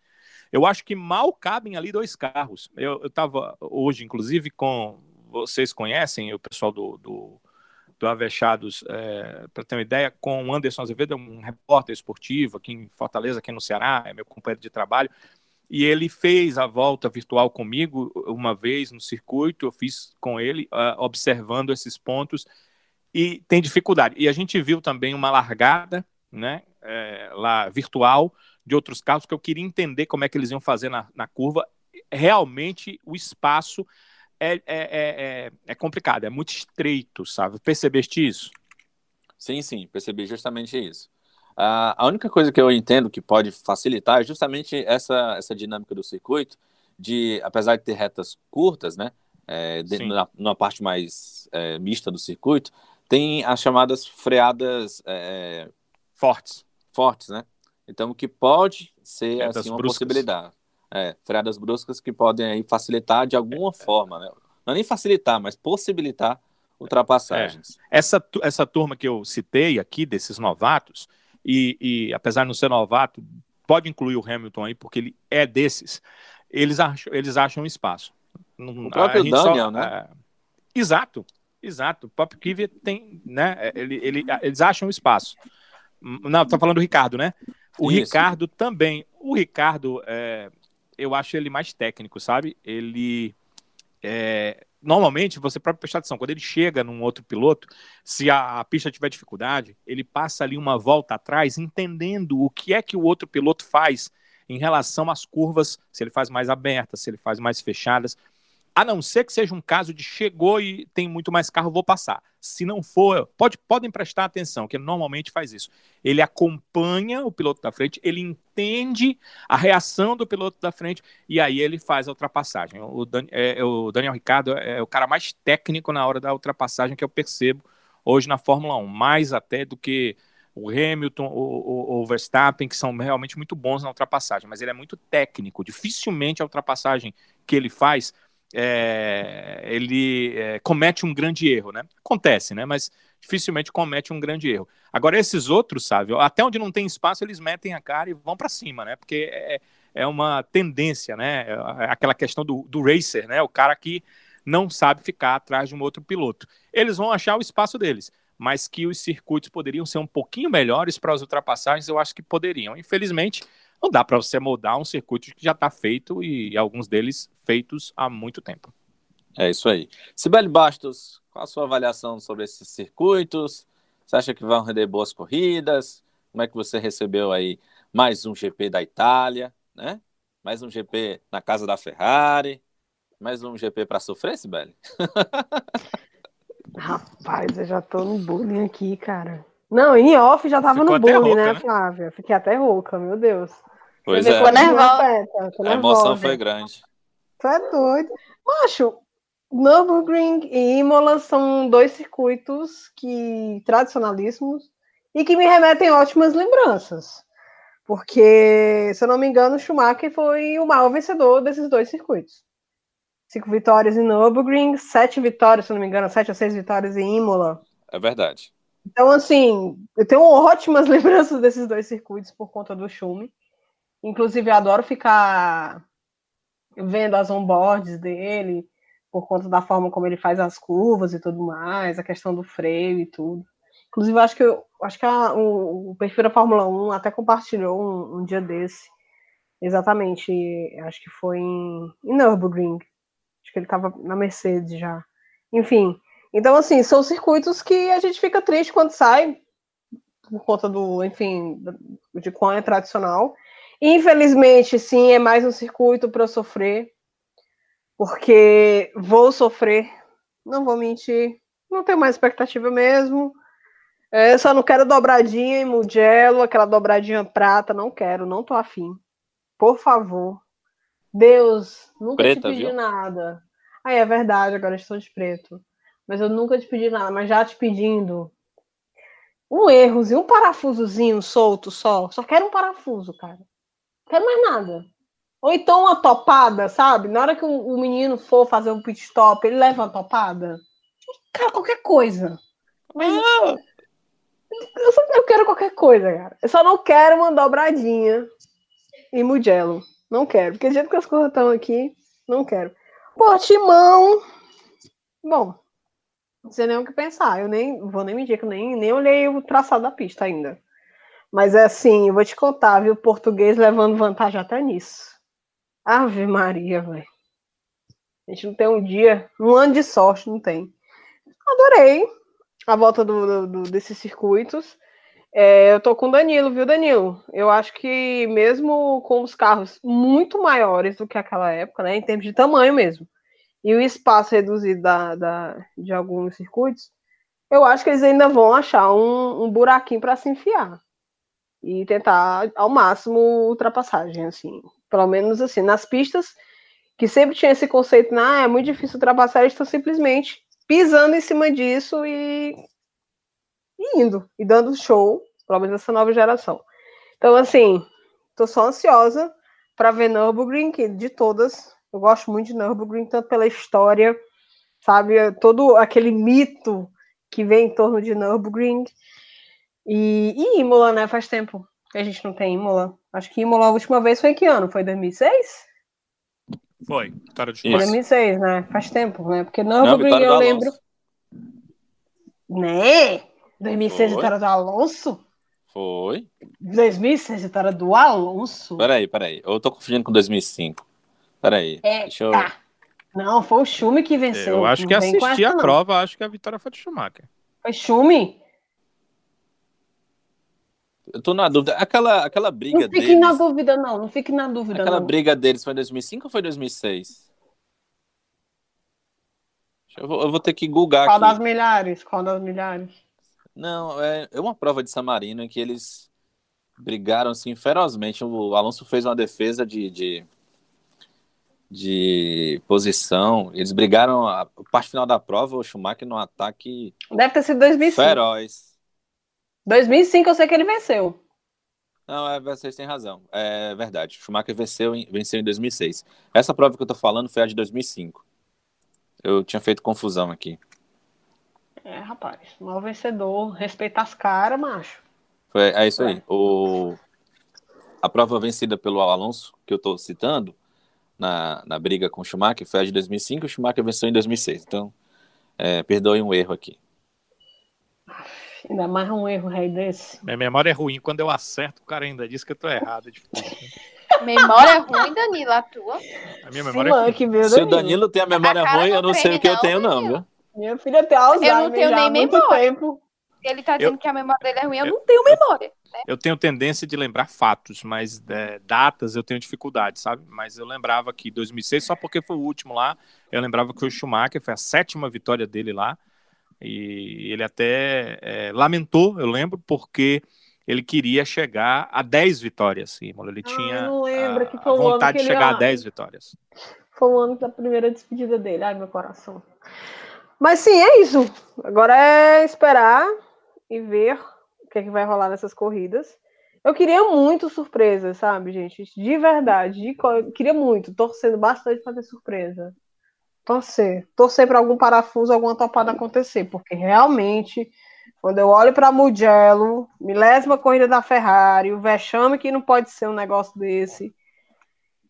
Eu acho que mal cabem ali dois carros. Eu estava hoje, inclusive, com. Vocês conhecem o pessoal do, do do Avechados, é, para ter uma ideia, com o Anderson Azevedo, um repórter esportivo aqui em Fortaleza, aqui no Ceará, é meu companheiro de trabalho, e ele fez a volta virtual comigo uma vez no circuito, eu fiz com ele, uh, observando esses pontos, e tem dificuldade. E a gente viu também uma largada, né, é, lá virtual, de outros carros, que eu queria entender como é que eles iam fazer na, na curva. Realmente, o espaço é, é, é, é, complicado, é muito estreito, sabe? Percebeste isso? Sim, sim, percebi justamente isso. Uh, a única coisa que eu entendo que pode facilitar é justamente essa, essa dinâmica do circuito, de, apesar de ter retas curtas, né, é, de, na, numa parte mais é, mista do circuito, tem as chamadas freadas é, fortes. Fortes, né? Então, o que pode ser assim, uma bruscas. possibilidade. É, freadas bruscas que podem aí facilitar de alguma é, forma, né? Não é nem facilitar, mas possibilitar ultrapassagens. É. Essa, essa turma que eu citei aqui, desses novatos, e, e, apesar de não ser novato, pode incluir o Hamilton aí, porque ele é desses, eles acham, eles acham espaço. O próprio Daniel, só, né? É, exato, exato. O próprio Kvyat tem, né? Ele, ele, eles acham espaço. Não, tá falando do Ricardo, né? O Isso. Ricardo também. O Ricardo, é, eu acho ele mais técnico, sabe? Ele. É, normalmente, você próprio prestar atenção, quando ele chega num outro piloto, se a, a, pista tiver dificuldade, ele passa ali uma volta atrás, entendendo o que é que o outro piloto faz em relação às curvas, se ele faz mais abertas, se ele faz mais fechadas. A não ser que seja um caso de chegou e tem muito mais carro, vou passar. Se não for, pode, podem prestar atenção, que normalmente faz isso. Ele acompanha o piloto da frente, ele entende a reação do piloto da frente e aí ele faz a ultrapassagem. O, Dan, é, o Daniel Ricardo é o cara mais técnico na hora da ultrapassagem que eu percebo hoje na Fórmula 1, mais até do que o Hamilton, o, o, o, Verstappen, que são realmente muito bons na ultrapassagem, mas ele é muito técnico. Dificilmente a ultrapassagem que ele faz é, ele é, comete um grande erro, né? Acontece, né? Mas dificilmente comete um grande erro. Agora, esses outros, sabe, até onde não tem espaço, eles metem a cara e vão para cima, né? Porque é, é uma tendência, né? É aquela questão do, do racer, né? O cara que não sabe ficar atrás de um outro piloto. Eles vão achar o espaço deles, mas que os circuitos poderiam ser um pouquinho melhores para as ultrapassagens, eu acho que poderiam. Infelizmente, não dá para você moldar um circuito que já está feito e alguns deles feitos há muito tempo. É isso aí. Sibeli Bastos, qual a sua avaliação sobre esses circuitos? Você acha que vão render boas corridas? Como é que você recebeu aí mais um GP da Itália, né? Mais um GP na casa da Ferrari, mais um GP para sofrer, Sibeli? Rapaz, eu já tô no bullying aqui, cara. Não, em off já tava Ficou no bullying, rouca, né, né, Flávia? Fiquei até rouca, meu Deus. Pois é. Ficou nervosa. A emoção foi grande. Tu é doido. Macho, Nürburgring e Imola são dois circuitos que tradicionalíssimos e que me remetem ótimas lembranças. Porque, se eu não me engano, Schumacher foi o maior vencedor desses dois circuitos. Cinco vitórias em Nürburgring, sete vitórias, se eu não me engano, sete ou seis vitórias em Imola. É verdade. Então, assim, eu tenho ótimas lembranças desses dois circuitos por conta do Schumi. Inclusive, eu adoro ficar vendo as onboards dele, por conta da forma como ele faz as curvas e tudo mais, a questão do freio e tudo. Inclusive, acho que, eu, acho que a, o, o, perfil da Fórmula 1 até compartilhou um, um, dia desse, exatamente, acho que foi em, em Nürburgring, acho que ele estava na Mercedes já. Enfim, então, assim, são circuitos que a gente fica triste quando sai, por conta do, enfim, de quão é tradicional, Infelizmente, sim, é mais um circuito para eu sofrer, porque vou sofrer, não vou mentir, não tenho mais expectativa mesmo. É, só não quero dobradinha em Mugello, aquela dobradinha prata, não quero, não tô afim. Por favor. Deus, nunca Preta, te pedi viu? nada. Aí é verdade, agora estou de preto. Mas eu nunca te pedi nada, mas já te pedindo um errozinho, um parafusozinho solto só. Só quero um parafuso, cara quero mais nada. Ou então uma topada, sabe? Na hora que o, o menino for fazer um pit stop, ele leva uma topada. Cara, qualquer coisa. Mas ah. eu, só, eu quero qualquer coisa, cara. Eu só não quero uma dobradinha em Mugello. Não quero. Porque do jeito que as coisas estão aqui, não quero. Portimão. Bom, não sei nem o que pensar. Eu nem vou nem medir, que eu nem, nem olhei o traçado da pista ainda. Mas é assim, eu vou te contar, viu? O português levando vantagem até nisso. Ave Maria, velho. A gente não tem um dia, um ano de sorte, não tem. Adorei a volta do, do, desses circuitos. É, eu tô com o Danilo, viu, Danilo? Eu acho que mesmo com os carros muito maiores do que aquela época, né? Em termos de tamanho mesmo, e o espaço reduzido da, da de alguns circuitos, eu acho que eles ainda vão achar um, um buraquinho para se enfiar e tentar ao máximo ultrapassagem, assim. Pelo menos assim, nas pistas que sempre tinha esse conceito, ah, é muito difícil ultrapassar, eles estão simplesmente pisando em cima disso e... e, indo, e dando show, pelo menos essa nova geração. Então, assim, tô só ansiosa para ver Nürburgring, que de todas, eu gosto muito de Nürburgring, tanto pela história, sabe, todo aquele mito que vem em torno de Nürburgring, e, e Imola, né? Faz tempo que a gente não tem Imola. Acho que Imola a última vez foi que ano? Foi 2006? Foi, vitória de Foi 2006, né? Faz tempo, né? Porque Nürburgring eu lembro. Né? 2006 vitória do Alonso? Foi. 2006 vitória do Alonso? Peraí, peraí. Eu tô confundindo com 2005. Peraí. É, deixa eu... tá. Não, foi o Schumi que venceu. Eu acho que assisti a prova, acho que a vitória foi de Schumacher. Foi Schumi? Eu tô na dúvida. Aquela, aquela briga deles... Não fique na dúvida, não. Não fique na dúvida, Aquela não. briga deles foi em 2005 ou foi em 2006? Eu vou, eu vou ter que googar Qual aqui. das milhares? Qual das milhares? Não, é, é uma prova de San Marino em que eles brigaram assim ferozmente. O Alonso fez uma defesa de, de, de posição. Eles brigaram a, a parte final da prova, o Schumacher num ataque Deve ter sido 2005. feroz. 2005 eu sei que ele venceu. Não, é, vocês têm razão. É verdade. Schumacher venceu em, venceu em 2006. Essa prova que eu tô falando foi a de 2005. Eu tinha feito confusão aqui. É, rapaz. Mal vencedor. Respeita as caras, macho. Foi, é isso aí. O, a prova vencida pelo Alonso, que eu estou citando, na, na briga com o Schumacher, foi a de 2005, o Schumacher venceu em 2006. Então, é, perdoe um erro aqui. Ainda mais um erro rei desse. Minha memória é ruim. Quando eu acerto, o cara ainda diz que eu tô errado. É difícil. Memória ruim, Danilo, a tua. A minha Sim, memória é mano, ruim. que veio Se o Danilo. Tem a memória A ruim, não eu não sei o que eu treme, tenho, não, não, viu? Minha filha tem Alzheimer tenho já nem há muito memória. tempo. Ele tá dizendo que a memória dele é ruim, eu não tenho memória. Eu tenho tendência de lembrar fatos, mas é, datas eu tenho dificuldade, sabe? Mas eu lembrava que 2006, só porque foi o último lá, eu lembrava que o Schumacher foi a sétima vitória dele lá. E ele até é, lamentou, eu lembro, porque ele queria chegar a 10 vitórias. Imola. Ele Ah, tinha lembro, a, a vontade de chegar a 10 vitórias. Foi o ano da primeira despedida dele. Ai, meu coração. Mas sim, é isso. Agora é esperar e ver o que, é que vai rolar nessas corridas. Eu queria muito surpresa, sabe, gente? De verdade. de queria muito. Torcendo bastante pra ter surpresa. Torcer. Torcer para algum parafuso, alguma topada acontecer. Porque realmente, quando eu olho para Mugello, milésima corrida da Ferrari, o vexame que não pode ser um negócio desse.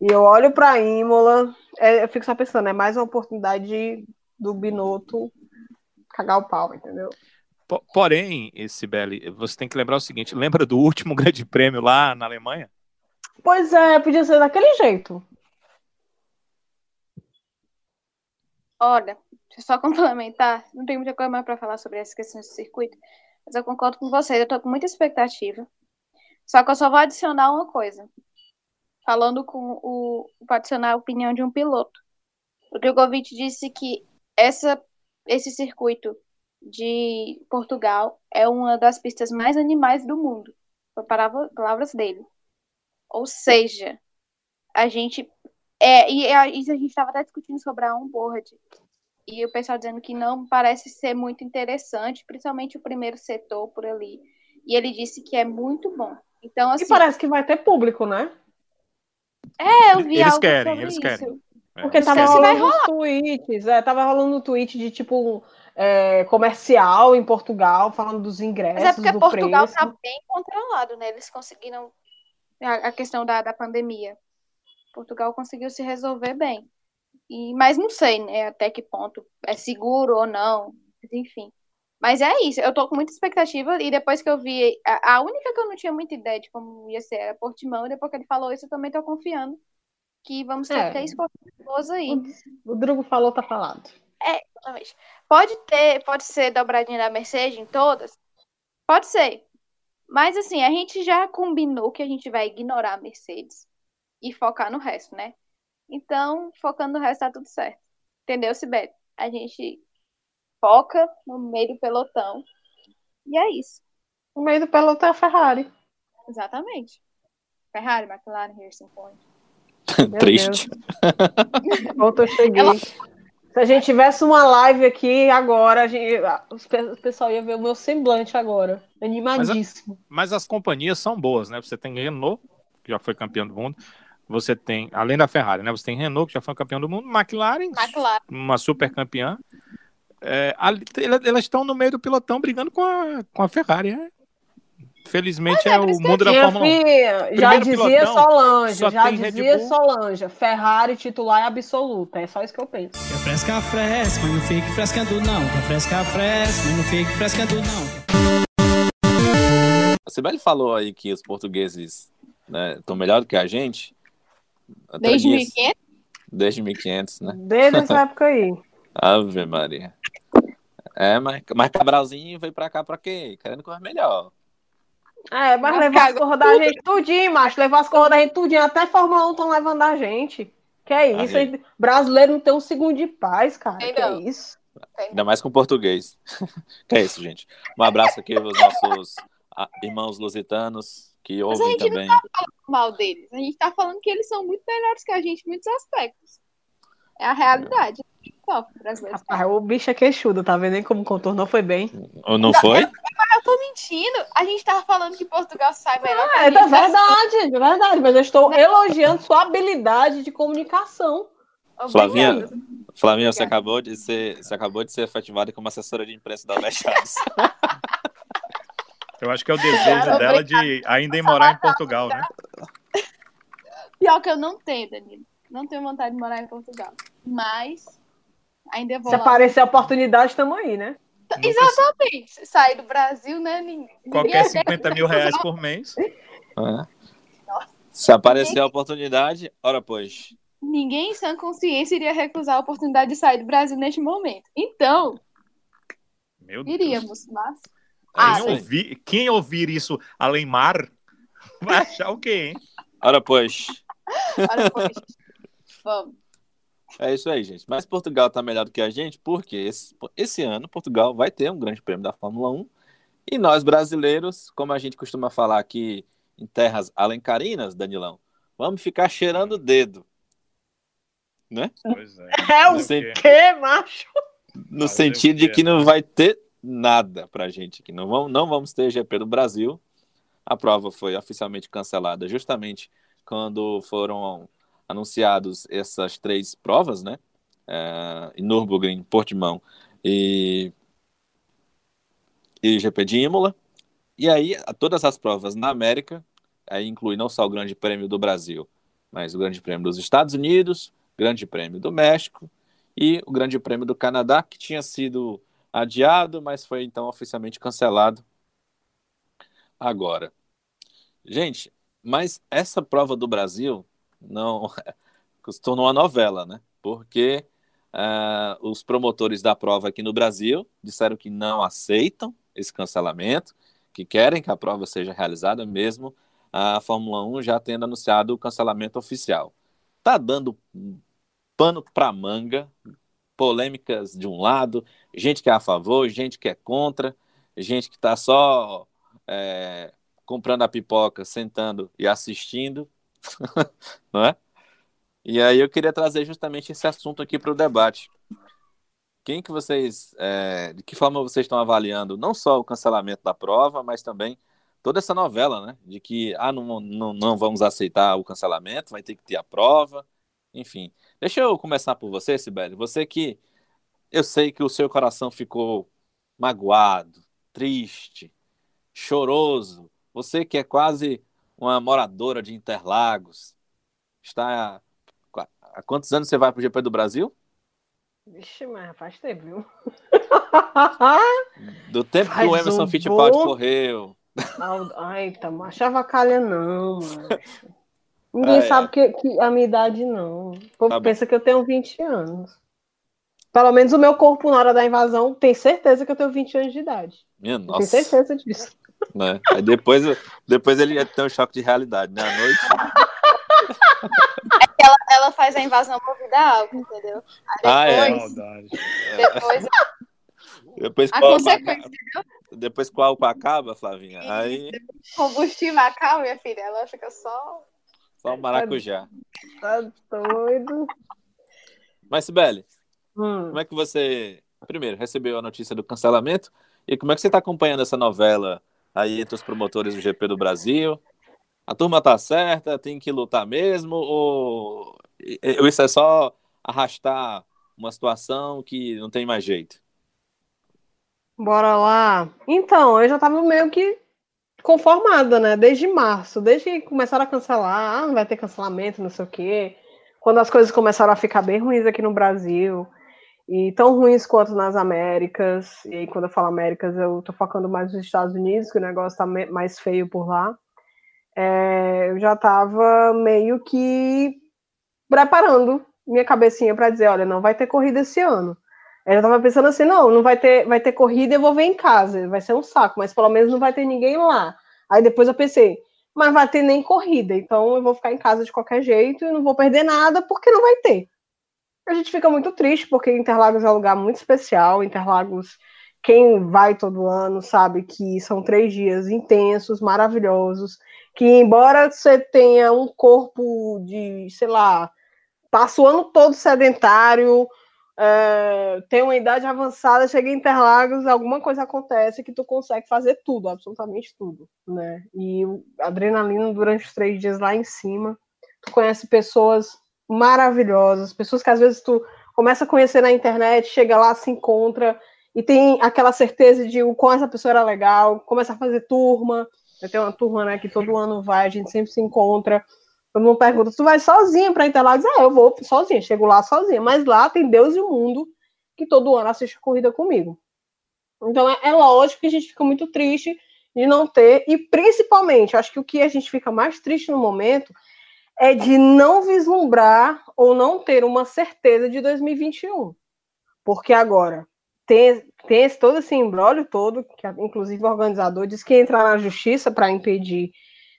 E eu olho para Imola, é, eu fico só pensando, é mais uma oportunidade de- do Binotto cagar o pau, entendeu? Po- Porém, esse Belli, você tem que lembrar o seguinte: lembra do último grande prêmio lá na Alemanha? Pois é, podia ser daquele jeito. Olha, só complementar. Não tem muita coisa mais para falar sobre essa questão de circuito, mas eu concordo com vocês. Eu tô com muita expectativa. Só que eu só vou adicionar uma coisa. Falando com o. Vou adicionar a opinião de um piloto. O Drogovic disse que essa, esse circuito de Portugal é uma das pistas mais animais do mundo. Foi palavra- palavras dele. Ou seja, a gente é, e a, isso a gente estava até discutindo sobre a onboard. E o pessoal dizendo que não parece ser muito interessante, principalmente o primeiro setor por ali. E ele disse que é muito bom. Então, assim, E parece que vai ter público, né? é, eu vi Eles algo querem, sobre eles isso. querem. É, Porque eles tava querem. se vai rolando uns tweets, é, tava rolando um tweet de tipo é, comercial em Portugal, falando dos ingressos, Mas é porque do Portugal preço. está bem controlado, né? Eles conseguiram a, a questão da, da pandemia. Portugal conseguiu se resolver bem. E, mas não sei, né, até que ponto é seguro ou não. Enfim. Mas é isso, eu tô com muita expectativa. E depois que eu vi. A, a única que eu não tinha muita ideia de como ia ser era Portimão. E depois que ele falou isso, eu também tô confiando que vamos ter É. três corridas boas aí. O Drugo falou, tá falado. Exatamente. Pode ter, pode ser dobradinha da Mercedes em todas? Pode ser. Mas assim, a gente já combinou que a gente vai ignorar a Mercedes e focar no resto, né? Então, focando no resto tá tudo certo. Entendeu, Sibeli? A gente foca no meio do pelotão. E é isso. No meio do pelotão é a Ferrari. Exatamente. Ferrari, McLaren, Racing Point. Triste. Pronto, eu cheguei. Ela- Se a gente tivesse uma live aqui agora, a gente, o pessoal ia ver o meu semblante agora. Animadíssimo. Mas as companhias são boas, né? Você tem Renault, que já foi campeão do mundo. Você tem, além da Ferrari, né? Você tem Renault, que já foi campeão do mundo. McLaren, McLaren. uma super campeã. É, elas estão no meio do pilotão brigando com a, com a Ferrari. é. Felizmente é, é, o que mundo da Fórmula 1. filha, já dizia pilotão, Solange, só já dizia. Solange, Ferrari titular é absoluta, é só isso que eu penso. Quer fresca, fresca, mas não fique frescando não. Quer fresca, fresca, mas não fique frescando não. A Sibeli falou aí que os portugueses estão melhor do que a gente. Desde nisso. 1500? Desde 1500, né? Desde essa época aí. Ave Maria. É, mas, mas Cabralzinho veio pra cá pra quê? Querendo correr melhor. É, mas Mas levar as corras da gente tudinho, macho. Levar as corras da gente tudinho. Até Fórmula 1 estão levando a gente. Que é isso? Aí. Brasileiro não tem um segundo de paz, cara. Tem que não. é isso? Ainda mais com português. que é isso, gente. Um abraço aqui aos nossos ah, irmãos lusitanos que Mas a ouvem gente também. não tá falando mal deles. A gente tá falando que eles são muito melhores que a gente em muitos aspectos. É a realidade. Rapaz, o bicho é queixudo, tá vendo? Nem como contornou foi bem. Ou não foi? Eu tô mentindo. A gente tava falando que Portugal sai melhor que a É, é verdade, é verdade, mas eu estou elogiando sua habilidade de comunicação. Obrigada. Flavinha, Flavinha, você acabou de ser, você acabou de ser efetivada como assessora de imprensa da Avechados. Eu acho que é o desejo dela de ainda ir morar em Portugal, né? Pior que eu não tenho, Danilo. Não tenho vontade de morar em Portugal. Mas ainda vou Se lá. aparecer a oportunidade, estamos aí, né? Exatamente. Sair do Brasil, né? Ninguém Qualquer ninguém- 50 mil reais por mês. É. Se aparecer a oportunidade, ora pois. Ninguém em sã consciência iria recusar a oportunidade de sair do Brasil neste momento. Então, Meu Deus. iríamos, mas. É Ah, Quem ouvir, quem ouvir isso além mar, vai achar o quê, hein? Ora pois. Olha, pois, vamos. É isso aí, gente. Mas Portugal tá melhor do que a gente, porque esse, esse ano Portugal vai ter um grande prêmio da Fórmula 1. E nós brasileiros, como a gente costuma falar aqui em terras alencarinas, Danilão, vamos ficar cheirando o dedo. Né? Pois é. É o quê? macho? No Fazer sentido o de que não vai ter nada pra gente aqui. Não vamos, não vamos ter GP do Brasil. A prova foi oficialmente cancelada justamente quando foram anunciados essas três provas, né? É, em Nürburgring, Portimão e, e GP de Imola. E aí, a- todas as provas na América, aí inclui não só o Grande Prêmio do Brasil, mas o Grande Prêmio dos Estados Unidos, Grande Prêmio do México e o Grande Prêmio do Canadá, que tinha sido adiado, mas foi então oficialmente cancelado agora. Gente, mas essa prova do Brasil não se tornou uma novela, né? Porque ah, os promotores da prova aqui no Brasil disseram que não aceitam esse cancelamento, que querem que a prova seja realizada mesmo a Fórmula 1 já tendo anunciado o cancelamento oficial. Tá dando pano para manga, polêmicas de um lado, gente que é a favor, gente que é contra, gente que está só é, comprando a pipoca, sentando e assistindo, não é? E aí eu queria trazer justamente esse assunto aqui para o debate. Quem que vocês, é, de que forma vocês estão avaliando não só o cancelamento da prova, mas também toda essa novela, né? De que ah, não, não, não vamos aceitar o cancelamento, vai ter que ter a prova, enfim. Deixa eu começar por você, Sibeli. Você que eu sei que o seu coração ficou magoado, triste, choroso. Você que é quase uma moradora de Interlagos, está há quantos anos você vai para o GP do Brasil? Vixe, mas faz tempo, viu? Do tempo que Faz o Emerson um Fittipaldi bom- correu. Ai, tá macho avacalha não, macho. Ninguém Ai, sabe que, que a minha idade não. O povo Tá bom. pensa que eu tenho 20 anos. Pelo menos o meu corpo na hora da invasão tem certeza que eu tenho 20 anos de idade. Minha Eu tenho nossa. certeza disso. Né? Aí depois, depois ele ia ter um choque de realidade, né? À noite. Ela, ela faz a invasão movida a álcool, entendeu? Aí Ah, é. depois, Maldade. depois Depois a qual, consequência, depois qual acaba, Flavinha? Aí combustível acaba, minha filha. Ela fica só. Só o maracujá. Tá doido. Mas, Sibeli, Hum. como é que você, primeiro, recebeu a notícia do cancelamento? E como é que você está acompanhando essa novela aí entre os promotores do GP do Brasil? A turma tá certa? Tem que lutar mesmo? Ou ou isso é só arrastar uma situação que não tem mais jeito? Bora lá. Então, eu já tava meio que conformada, né? Desde março, desde que começaram a cancelar, ah, vai ter cancelamento, não sei o quê. Quando as coisas começaram a ficar bem ruins aqui no Brasil, e tão ruins quanto nas Américas, e aí quando eu falo Américas, eu tô focando mais nos Estados Unidos, que o negócio tá mais feio por lá. É, eu já tava meio que preparando minha cabecinha para dizer, olha, não vai ter corrida esse ano. Já tava pensando assim, não, não vai ter, vai ter corrida, eu vou ver em casa, vai ser um saco, mas pelo menos não vai ter ninguém lá. Aí depois eu pensei, mas vai ter nem corrida, então eu vou ficar em casa de qualquer jeito e não vou perder nada porque não vai ter. a gente fica muito triste, porque Interlagos é um lugar muito especial. Interlagos, quem vai todo ano sabe que são três dias intensos, maravilhosos. Que, embora você tenha um corpo de, sei lá, passa o ano todo sedentário, é, tem uma idade avançada, chega em Interlagos, alguma coisa acontece que tu consegue fazer tudo, absolutamente tudo, né? E adrenalina durante os três dias lá em cima. Tu conhece pessoas maravilhosas, pessoas que às vezes tu começa a conhecer na internet, chega lá, se encontra e tem aquela certeza de o quão essa pessoa era legal, começa a fazer turma, tem uma turma, né, que todo ano vai, a gente sempre se encontra. Todo mundo pergunta, tu vai sozinha para Interlagos? Ah, eu vou sozinha, chego lá sozinha. Mas lá tem Deus e o mundo que todo ano assiste a corrida comigo. Então é, é lógico que a gente fica muito triste de não ter, e principalmente, acho que o que a gente fica mais triste no momento é de não vislumbrar ou não ter uma certeza de 2021. Porque agora tem, tem todo esse embrólio todo, que inclusive o organizador diz que entrar na justiça para impedir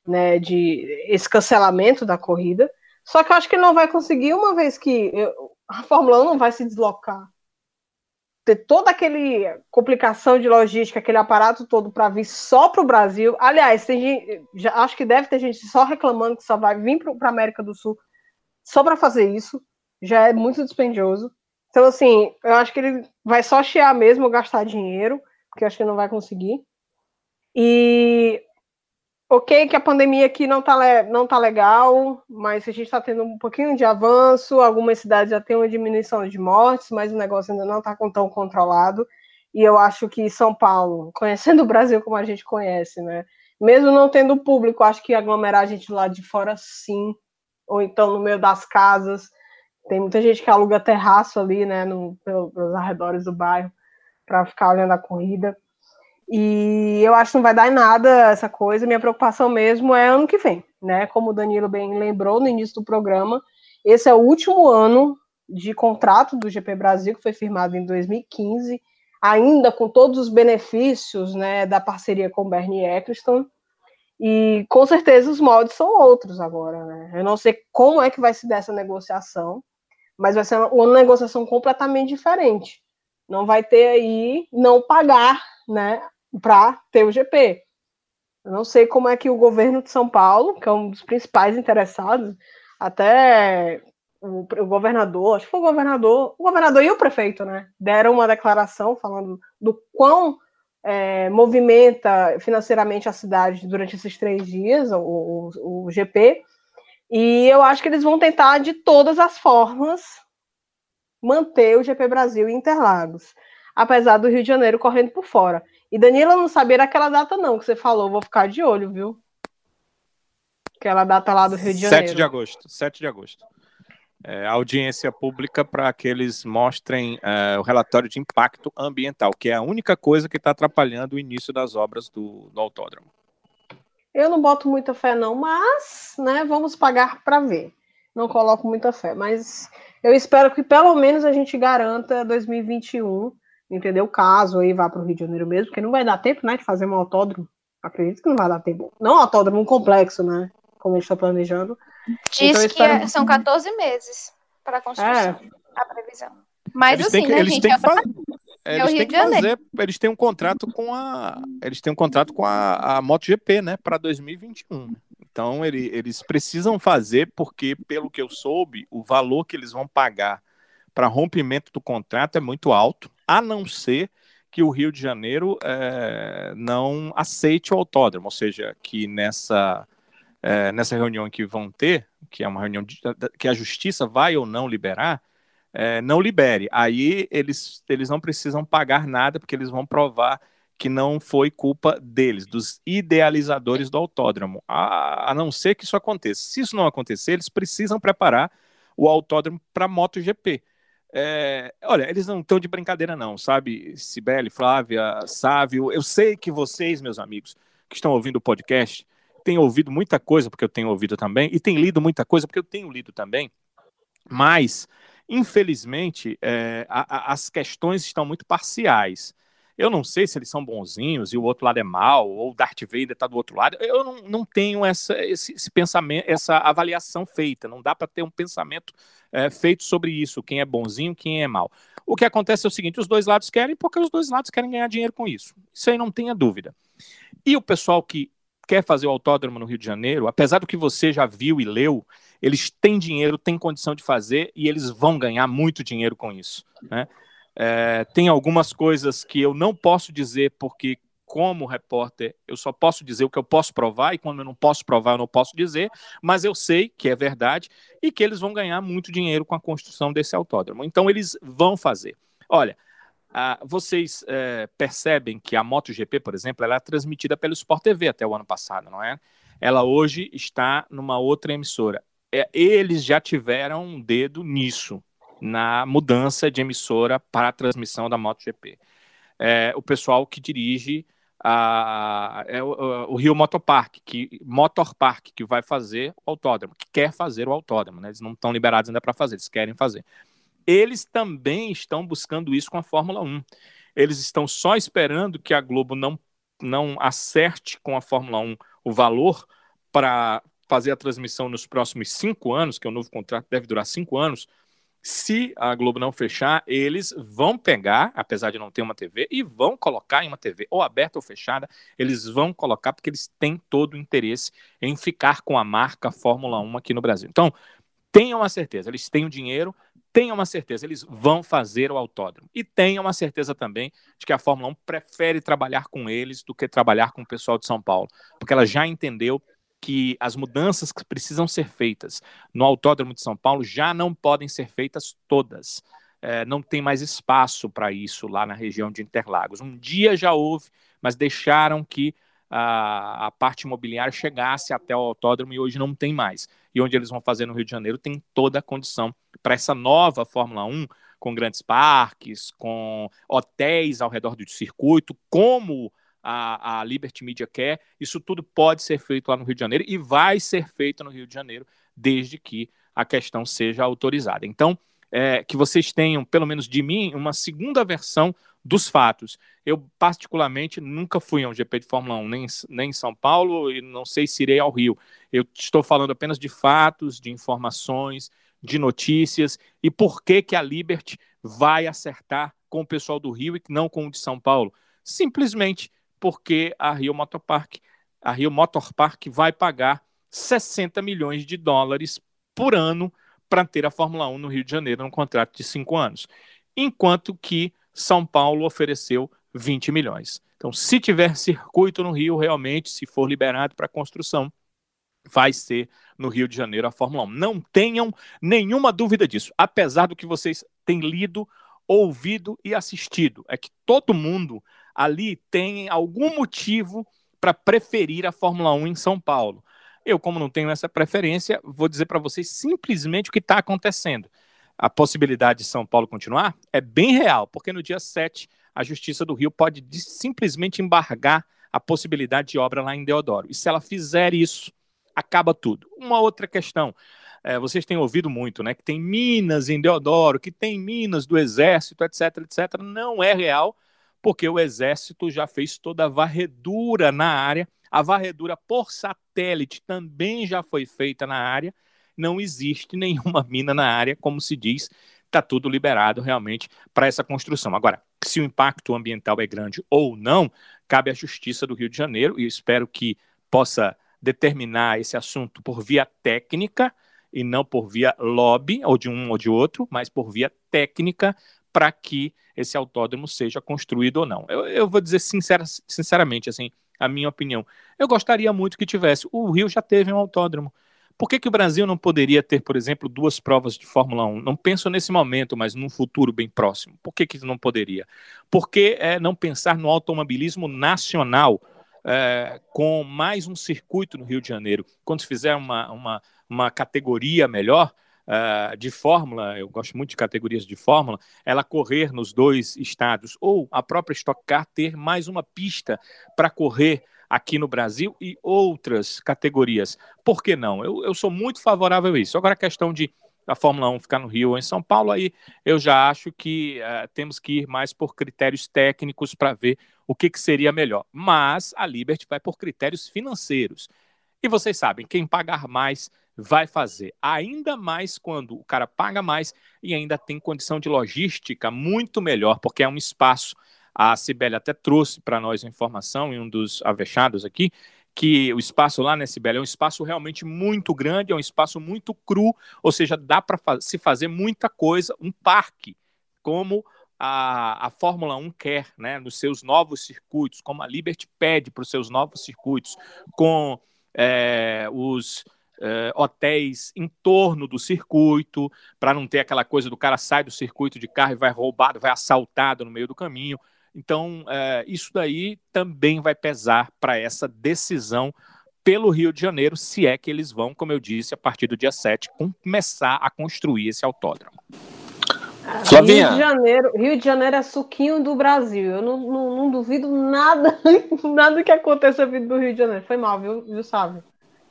né, de esse cancelamento da corrida. Só que eu acho que não vai conseguir, uma vez que eu, a Fórmula 1 não vai se deslocar. Ter toda aquele complicação de logística, aquele aparato todo para vir só para o Brasil. Aliás, tem gente, já, acho que deve ter gente só reclamando que só vai vir para a América do Sul só para fazer isso. Já é muito dispendioso. Então, assim, eu acho que ele vai só chiar mesmo, gastar dinheiro, porque eu acho que não vai conseguir. E ok que a pandemia aqui não tá, não tá legal, mas a gente está tendo um pouquinho de avanço, algumas cidades já têm uma diminuição de mortes, mas o negócio ainda não está tão controlado. E eu acho que São Paulo, conhecendo o Brasil como a gente conhece, né? Mesmo não tendo público, acho que aglomerar a gente lá de fora sim, ou então no meio das casas. Tem muita gente que aluga terraço ali, né, no, pelos arredores do bairro, para ficar olhando a corrida. E eu acho que não vai dar em nada essa coisa. Minha preocupação mesmo é ano que vem, né? Como o Danilo bem lembrou no início do programa, esse é o último ano de contrato do GP Brasil, que foi firmado em 2015, ainda com todos os benefícios né, da parceria com Bernie Eccleston. E com certeza os moldes são outros agora, né? Eu não sei como é que vai se dar essa negociação, mas vai ser uma negociação completamente diferente. Não vai ter aí não pagar, né, para ter o GP. Eu não sei como é que o governo de São Paulo, que é um dos principais interessados, até o, o, governador, acho que foi o governador, o governador e o prefeito, né, deram uma declaração falando do quão é, movimenta financeiramente a cidade durante esses três dias, o, o, o GP, e eu acho que eles vão tentar de todas as formas manter o GP Brasil em Interlagos, apesar do Rio de Janeiro correndo por fora. E Danila não sabia daquela data, não, que você falou. Vou ficar de olho, viu? Aquela data lá do Rio de Janeiro. 7 de agosto. 7 de agosto. É, audiência pública para que eles mostrem é, o relatório de impacto ambiental, que é a única coisa que está atrapalhando o início das obras do, do autódromo. Eu não boto muita fé, não, mas né, vamos pagar para ver. Não coloco muita fé, mas eu espero que pelo menos a gente garanta 2021 entendeu? Caso aí vá para o Rio de Janeiro mesmo, porque não vai dar tempo, né, de fazer um autódromo. Acredito que não vai dar tempo. Não um autódromo complexo, né? Como a gente está planejando. Diz então, que é, são 14 meses para a construção, é. a previsão. Mas eles assim, que, né, eles gente? Têm que fazer, é eles têm que fazer, eles têm um contrato com a, eles têm um contrato com a, a MotoGP, né, para 2021. Então ele, eles precisam fazer porque, pelo que eu soube, o valor que eles vão pagar para rompimento do contrato é muito alto a não ser que o Rio de Janeiro é, não aceite o autódromo, ou seja, que nessa, é, nessa reunião que vão ter, que é uma reunião de, que a justiça vai ou não liberar, é, não libere. Aí eles, eles não precisam pagar nada, porque eles vão provar que não foi culpa deles, dos idealizadores do autódromo, a, a não ser que isso aconteça. Se isso não acontecer, eles precisam preparar o autódromo para MotoGP. É, olha, eles não estão de brincadeira, não, sabe? Sibeli, Flávia, Sávio, eu sei que vocês, meus amigos, que estão ouvindo o podcast, têm ouvido muita coisa, porque eu tenho ouvido também, e têm lido muita coisa, porque eu tenho lido também, mas, infelizmente, é, a, a, as questões estão muito parciais. Eu não sei se eles são bonzinhos e o outro lado é mal, ou Darth Vader está do outro lado. Eu não, não tenho essa, esse, esse, pensamento, essa avaliação feita. Não dá para ter um pensamento é, feito sobre isso, quem é bonzinho, quem é mal. O que acontece é o seguinte: os dois lados querem, porque os dois lados querem ganhar dinheiro com isso. Isso aí não tenha dúvida. E o pessoal que quer fazer o autódromo no Rio de Janeiro, apesar do que você já viu e leu, eles têm dinheiro, têm condição de fazer e eles vão ganhar muito dinheiro com isso. Né? É, tem algumas coisas que eu não posso dizer porque, como repórter, eu só posso dizer o que eu posso provar, e quando eu não posso provar, eu não posso dizer, mas eu sei que é verdade e que eles vão ganhar muito dinheiro com a construção desse autódromo. Então, eles vão fazer. Olha, vocês é, percebem que a MotoGP, por exemplo, ela é transmitida pelo Sport TV até o ano passado, não é? Ela hoje está numa outra emissora. É, eles já tiveram um dedo nisso na mudança de emissora para a transmissão da MotoGP. É, o pessoal que dirige a, é o, o, Rio Motopark, que Motor Park, que vai fazer o autódromo, que quer fazer o autódromo, né? Eles não estão liberados ainda para fazer, eles querem fazer. Eles também estão buscando isso com a Fórmula 1. Eles estão só esperando que a Globo não, não acerte com a Fórmula 1 o valor para fazer a transmissão nos próximos cinco anos, que é o novo contrato deve durar cinco anos, se a Globo não fechar, eles vão pegar, apesar de não ter uma TV, e vão colocar em uma TV, ou aberta ou fechada, eles vão colocar porque eles têm todo o interesse em ficar com a marca Fórmula 1 aqui no Brasil. Então, tenham a certeza, eles têm o dinheiro, tenham uma certeza, eles vão fazer o autódromo. E tenham uma certeza também de que a Fórmula 1 prefere trabalhar com eles do que trabalhar com o pessoal de São Paulo, porque ela já entendeu que as mudanças que precisam ser feitas no Autódromo de São Paulo já não podem ser feitas todas. É, não tem mais espaço para isso lá na região de Interlagos. Um dia já houve, mas deixaram que a, a, parte imobiliária chegasse até o autódromo e hoje não tem mais. E onde eles vão fazer no Rio de Janeiro tem toda a condição para essa nova Fórmula 1, com grandes parques, com hotéis ao redor do circuito, como a, a Liberty Media quer, isso tudo pode ser feito lá no Rio de Janeiro e vai ser feito no Rio de Janeiro, desde que a questão seja autorizada. Então, é, que vocês tenham, pelo menos de mim, uma segunda versão dos fatos. Eu, particularmente, nunca fui a um GP de Fórmula 1, nem, nem em São Paulo, e não sei se irei ao Rio. Eu estou falando apenas de fatos, de informações, de notícias, e por que, que a Liberty vai acertar com o pessoal do Rio e não com o de São Paulo. Simplesmente porque a Rio Motorpark, a Rio Motorpark vai pagar 60 milhões de dólares por ano para ter a Fórmula 1 no Rio de Janeiro num contrato de cinco anos, enquanto que São Paulo ofereceu 20 milhões. Então, se tiver circuito no Rio, realmente, se for liberado para construção, vai ser no Rio de Janeiro a Fórmula 1. Não tenham nenhuma dúvida disso, apesar do que vocês têm lido, ouvido e assistido. É que todo mundo ali tem algum motivo para preferir a Fórmula 1 em São Paulo. Eu, como não tenho essa preferência, vou dizer para vocês simplesmente o que está acontecendo. A possibilidade de São Paulo continuar é bem real, porque no dia 7 a Justiça do Rio pode simplesmente embargar a possibilidade de obra lá em Deodoro. E se ela fizer isso, acaba tudo. Uma outra questão. É, vocês têm ouvido muito, né? Que tem minas em Deodoro, que tem minas do Exército, etc, etc. Não é real porque o Exército já fez toda a varredura na área. A varredura por satélite também já foi feita na área. Não existe nenhuma mina na área, como se diz, está tudo liberado realmente para essa construção. Agora, se o impacto ambiental é grande ou não, cabe à Justiça do Rio de Janeiro e espero que possa determinar esse assunto por via técnica e não por via lobby ou de um ou de outro, mas por via técnica para que esse autódromo seja construído ou não. Eu, eu vou dizer sincera, sinceramente, assim, a minha opinião. Eu gostaria muito que tivesse. O Rio já teve um autódromo. Por que, que o Brasil não poderia ter, por exemplo, duas provas de Fórmula 1? Não penso nesse momento, mas num futuro bem próximo. Por que, que não poderia? Por que é, não pensar no automobilismo nacional é, com mais um circuito no Rio de Janeiro? Quando se fizer uma, uma, uma categoria melhor, uh, de Fórmula, eu gosto muito de categorias de Fórmula, ela correr nos dois estados, ou a própria Stock Car ter mais uma pista para correr aqui no Brasil e outras categorias. Por que não? Eu, eu sou muito favorável a isso. Agora, a questão de a Fórmula 1 ficar no Rio ou em São Paulo, aí eu já acho que uh, temos que ir mais por critérios técnicos para ver o que, que seria melhor. Mas a Liberty vai por critérios financeiros. E vocês sabem, quem pagar mais vai fazer. Ainda mais quando o cara paga mais e ainda tem condição de logística muito melhor, porque é um espaço. A Cibele até trouxe para nós a informação em um dos avechados aqui, que o espaço lá na Sibeli é um espaço realmente muito grande, é um espaço muito cru, ou seja, dá para se fazer muita coisa, um parque, como a, a Fórmula 1 quer, né, nos seus novos circuitos, como a Liberty pede para os seus novos circuitos, com é, os é, hotéis em torno do circuito, para não ter aquela coisa do cara sai do circuito de carro e vai roubado, vai assaltado no meio do caminho. Então, é, isso daí também vai pesar para essa decisão pelo Rio de Janeiro, se é que eles vão, como eu disse, a partir do dia 7, começar a construir esse autódromo. Flavinha. Rio de Janeiro, Rio de Janeiro é suquinho do Brasil. Eu não, não, não duvido nada, nada que aconteça vindo do Rio de Janeiro. Foi mal, viu, viu sabe?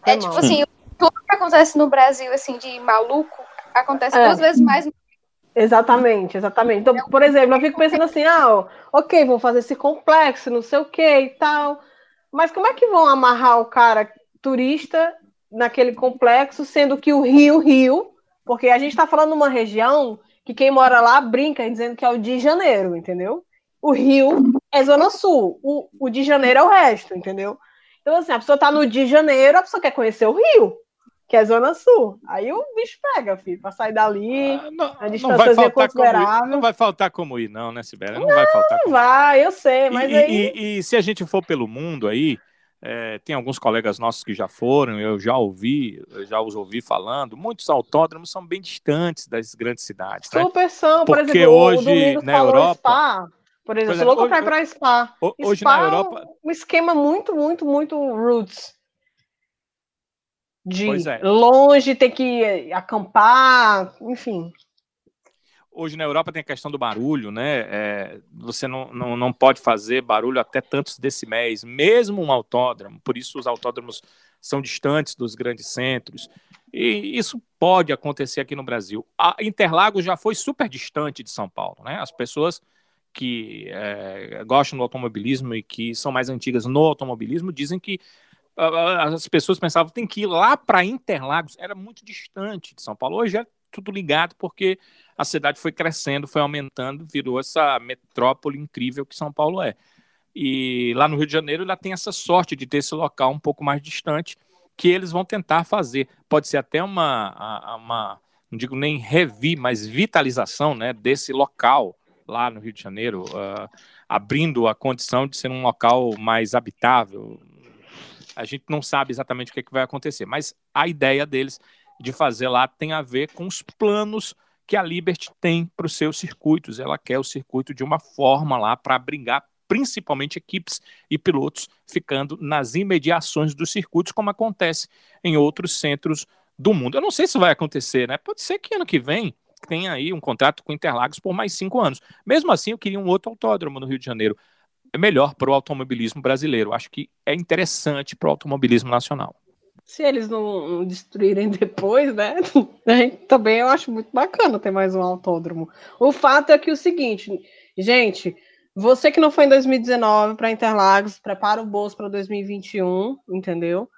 Foi é mal. tipo assim, tudo que acontece no Brasil, assim, de maluco, acontece é. duas vezes mais Exatamente, exatamente. Então, por exemplo, eu fico pensando assim, ah, ok, vou fazer esse complexo, não sei o que e tal. Mas como é que vão amarrar o cara turista naquele complexo, sendo que o Rio, Rio, porque a gente está falando numa região que quem mora lá brinca dizendo que é o de Janeiro, entendeu? O Rio é Zona Sul, o, o de Janeiro é o resto, entendeu? Então, assim, a pessoa está no de Janeiro, a pessoa quer conhecer o Rio que é Zona Sul. Aí o bicho pega, filho, para sair dali, ah, não, a distância não vai faltar considerável. Ir, não vai faltar como ir, não, né, Sibéria? Não, não vai faltar como vai, eu sei, mas e, aí... E, e, se a gente for pelo mundo aí, é, tem alguns colegas nossos que já foram, eu já ouvi, eu já os ouvi falando, muitos autódromos são bem distantes das grandes cidades. Né? Super né? são, Porque por exemplo, hoje na Europa... Spa, por exemplo, por exemplo louco para ir para Spa. Hoje Spa na Europa... É um esquema muito, muito, muito roots de é. longe ter que acampar, enfim. Hoje na Europa tem a questão do barulho, né? É, você não, não, não pode fazer barulho até tantos decibéis, mesmo um autódromo, por isso os autódromos são distantes dos grandes centros. E isso pode acontecer aqui no Brasil. A Interlagos já foi super distante de São Paulo, né? As pessoas que é, gostam do automobilismo e que são mais antigas no automobilismo dizem que as pessoas pensavam tem que ir lá para Interlagos, era muito distante de São Paulo. Hoje é tudo ligado porque a cidade foi crescendo, foi aumentando, virou essa metrópole incrível que São Paulo é. E lá no Rio de Janeiro ela tem essa sorte de ter esse local um pouco mais distante que eles vão tentar fazer. Pode ser até uma, uma não digo nem revi, mas vitalização né, desse local lá no Rio de Janeiro, uh, abrindo a condição de ser um local mais habitável, a gente não sabe exatamente o que, é que vai acontecer, mas a ideia deles de fazer lá tem a ver com os planos que a Liberty tem para os seus circuitos. Ela quer o circuito de uma forma lá para abrigar principalmente equipes e pilotos ficando nas imediações dos circuitos, como acontece em outros centros do mundo. Eu não sei se vai acontecer, né? Pode ser que ano que vem tenha aí um contrato com Interlagos por mais cinco anos. Mesmo assim, eu queria um outro autódromo no Rio de Janeiro é melhor para o automobilismo brasileiro. Acho que é interessante para o automobilismo nacional. Se eles não destruírem depois, né? Também eu acho muito bacana ter mais um autódromo. O fato é que o seguinte, gente, você que não foi em 2019 para Interlagos, prepara o bolso para 2021, entendeu?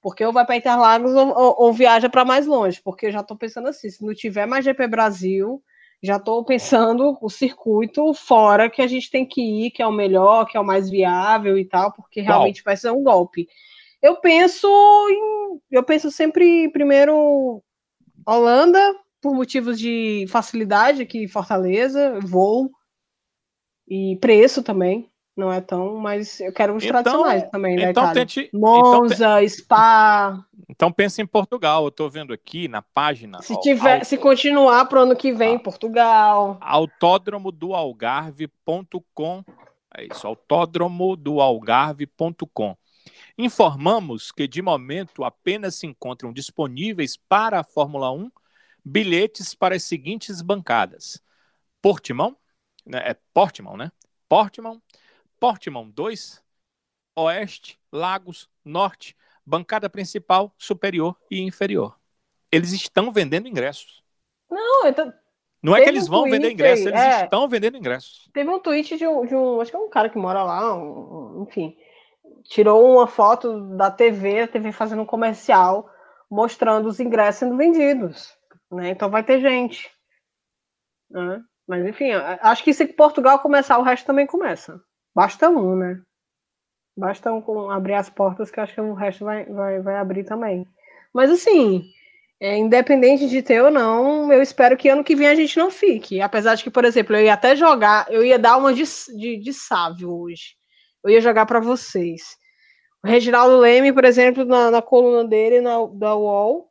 Porque ou vai para Interlagos ou, ou, ou viaja para mais longe, porque eu já estou pensando assim, se não tiver mais GP Brasil, já estou pensando o circuito fora que a gente tem que ir, que é o melhor, que é o mais viável e tal, porque realmente vai ser um golpe. Eu penso em, eu penso sempre primeiro Holanda por motivos de facilidade aqui em Fortaleza, voo e preço também. Não é tão, mas eu quero os então, tradicionais também, né, então Tente, Monza, então, Spa. Então pensa em Portugal. Eu estou vendo aqui na página. Se tiver, se continuar para o ano que vem, ah, Portugal. Autódromo do Algarve.com. É isso, autódromo do Algarve.com. Informamos que de momento apenas se encontram disponíveis para a Fórmula 1 bilhetes para as seguintes bancadas: Portimão, né, é Portimão, né? Portimão, Portimão 2, Oeste, Lagos, Norte, bancada principal, superior e inferior. Eles estão vendendo ingressos. Não, então, Não é que eles um vão vender ingressos, eles é. estão vendendo ingressos. teve um tweet de um, de um. Acho que é um cara que mora lá, um- enfim. Tirou uma foto da TV, a TV fazendo um comercial mostrando os ingressos sendo vendidos. Né? Então vai ter gente. né? Mas enfim, acho que se Portugal começar, o resto também começa. Basta um, né? Basta um abrir as portas, que acho que o resto vai, vai, vai abrir também. Mas assim, é, independente de ter ou não, eu espero que ano que vem a gente não fique. Apesar de que, por exemplo, eu ia até jogar, eu ia dar uma de, de, de sávio hoje. Eu ia jogar para vocês. O Reginaldo Leme, por exemplo, na, na coluna dele, na, da UOL,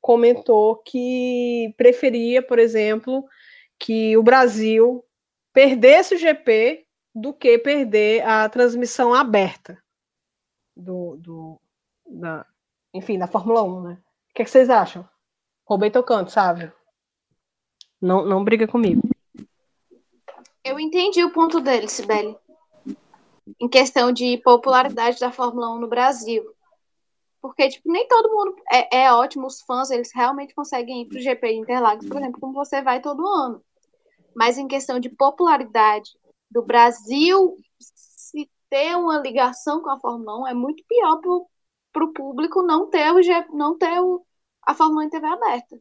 comentou que preferia, por exemplo, que o Brasil perdesse o GP do que perder a transmissão aberta do, do da, enfim, da Fórmula 1, né? O que, é que vocês acham? Roubei teu canto, sabe? Não, não briga comigo. Eu entendi o ponto dele, Sibeli. Em questão de popularidade da Fórmula 1 no Brasil. Porque, tipo, nem todo mundo é, é ótimo, os fãs, eles realmente conseguem ir pro GP de Interlagos, por exemplo, como você vai todo ano. Mas em questão de popularidade do Brasil, se ter uma ligação com a Fórmula 1 é muito pior pro, pro público não ter o não ter o, a Fórmula 1 em TV aberta.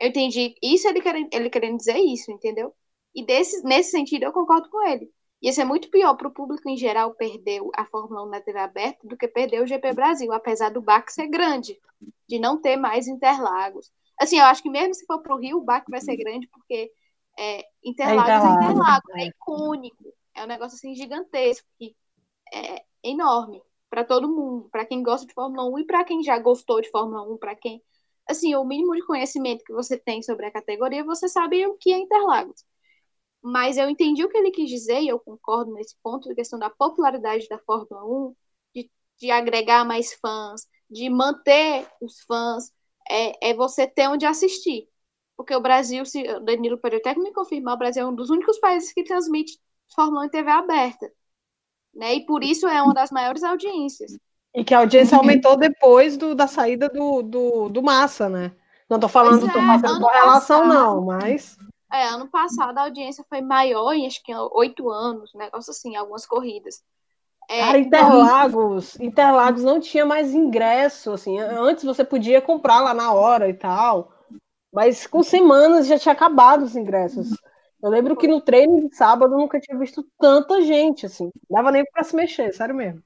Eu entendi isso, ele querendo, ele querendo dizer isso, entendeu? E desse, nesse sentido eu concordo com ele. Ia ser muito pior para o público em geral perder a Fórmula 1 na TV aberta do que perder o GP Brasil, apesar do baque ser grande, de não ter mais Interlagos. Assim, eu acho que mesmo se for para o Rio, o baque vai ser grande, porque é, Interlagos é Interlagos, Interlagos, é é. icônico. É um negócio assim gigantesco, que é enorme para todo mundo, para quem gosta de Fórmula 1 e para quem já gostou de Fórmula 1, para quem assim, o mínimo de conhecimento que você tem sobre a categoria, você sabe o que é Interlagos. Mas eu entendi o que ele quis dizer, e eu concordo nesse ponto, a questão da popularidade da Fórmula 1, de, de agregar mais fãs, de manter os fãs, é, é você ter onde assistir. Porque o Brasil, se o Danilo pode até me confirmar, o Brasil é um dos únicos países que transmite Fórmula 1 em TV aberta. Né? E por isso é uma das maiores audiências. E que a audiência aumentou depois do, da saída do, do, do Massa, né? Não tô falando, Pois é, fazendo ano correlação, passado- não, mas. É, ano passado a audiência foi maior, em acho que oito anos, um negócio assim, algumas corridas. É, Cara, Interlagos, Interlagos não tinha mais ingresso, assim. Antes você podia comprar lá na hora e tal, mas com semanas já tinha acabado os ingressos. Eu lembro que no treino de sábado eu nunca tinha visto tanta gente, assim. Não dava nem pra se mexer, sério mesmo.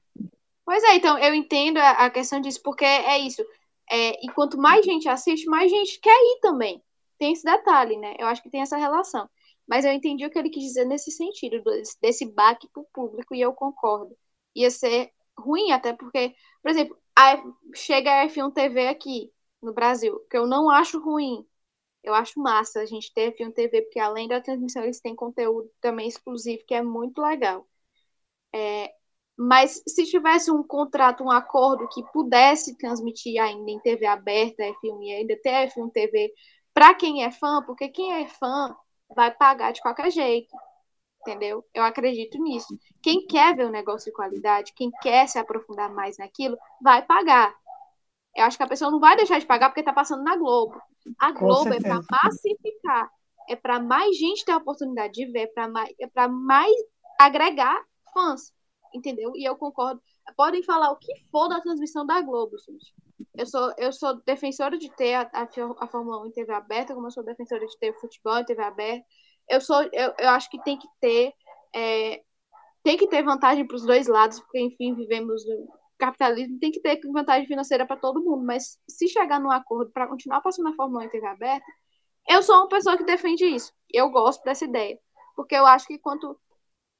Pois é, então eu entendo a, a questão disso, porque é isso. É, e quanto mais gente assiste, mais gente quer ir também. Tem esse detalhe, né? Eu acho que tem essa relação. Mas eu entendi o que ele quis dizer nesse sentido, desse, baque pro público, e eu concordo. Ia ser ruim, até porque, por exemplo, a, chega a F1 TV aqui no Brasil, que eu não acho ruim. Eu acho massa a gente ter F1 TV, porque além da transmissão, eles têm conteúdo também exclusivo, que é muito legal. É, mas se tivesse um contrato, um acordo que pudesse transmitir ainda em TV aberta, F1 e ainda ter F1 TV para quem é fã, porque quem é fã vai pagar de qualquer jeito, entendeu? Eu acredito nisso. Quem quer ver um negócio de qualidade, quem quer se aprofundar mais naquilo, vai pagar. Eu acho que a pessoa não vai deixar de pagar porque está passando na Globo. A Globo é para massificar, é para mais gente ter a oportunidade de ver, pra mais, é para mais agregar fãs, entendeu? E eu concordo. Podem falar o que for da transmissão da Globo, gente. Eu sou, eu sou defensora de ter a, a, a Fórmula 1 em TV aberta, como eu sou defensora de ter o futebol em TV aberta. Eu, sou, eu, eu acho que tem que ter é, tem que ter vantagem para os dois lados, porque, enfim, vivemos capitalismo, tem que ter vantagem financeira para todo mundo, mas se chegar num acordo para continuar passando a Fórmula 1 em TV aberta, eu sou uma pessoa que defende isso. Eu gosto dessa ideia, porque eu acho que quanto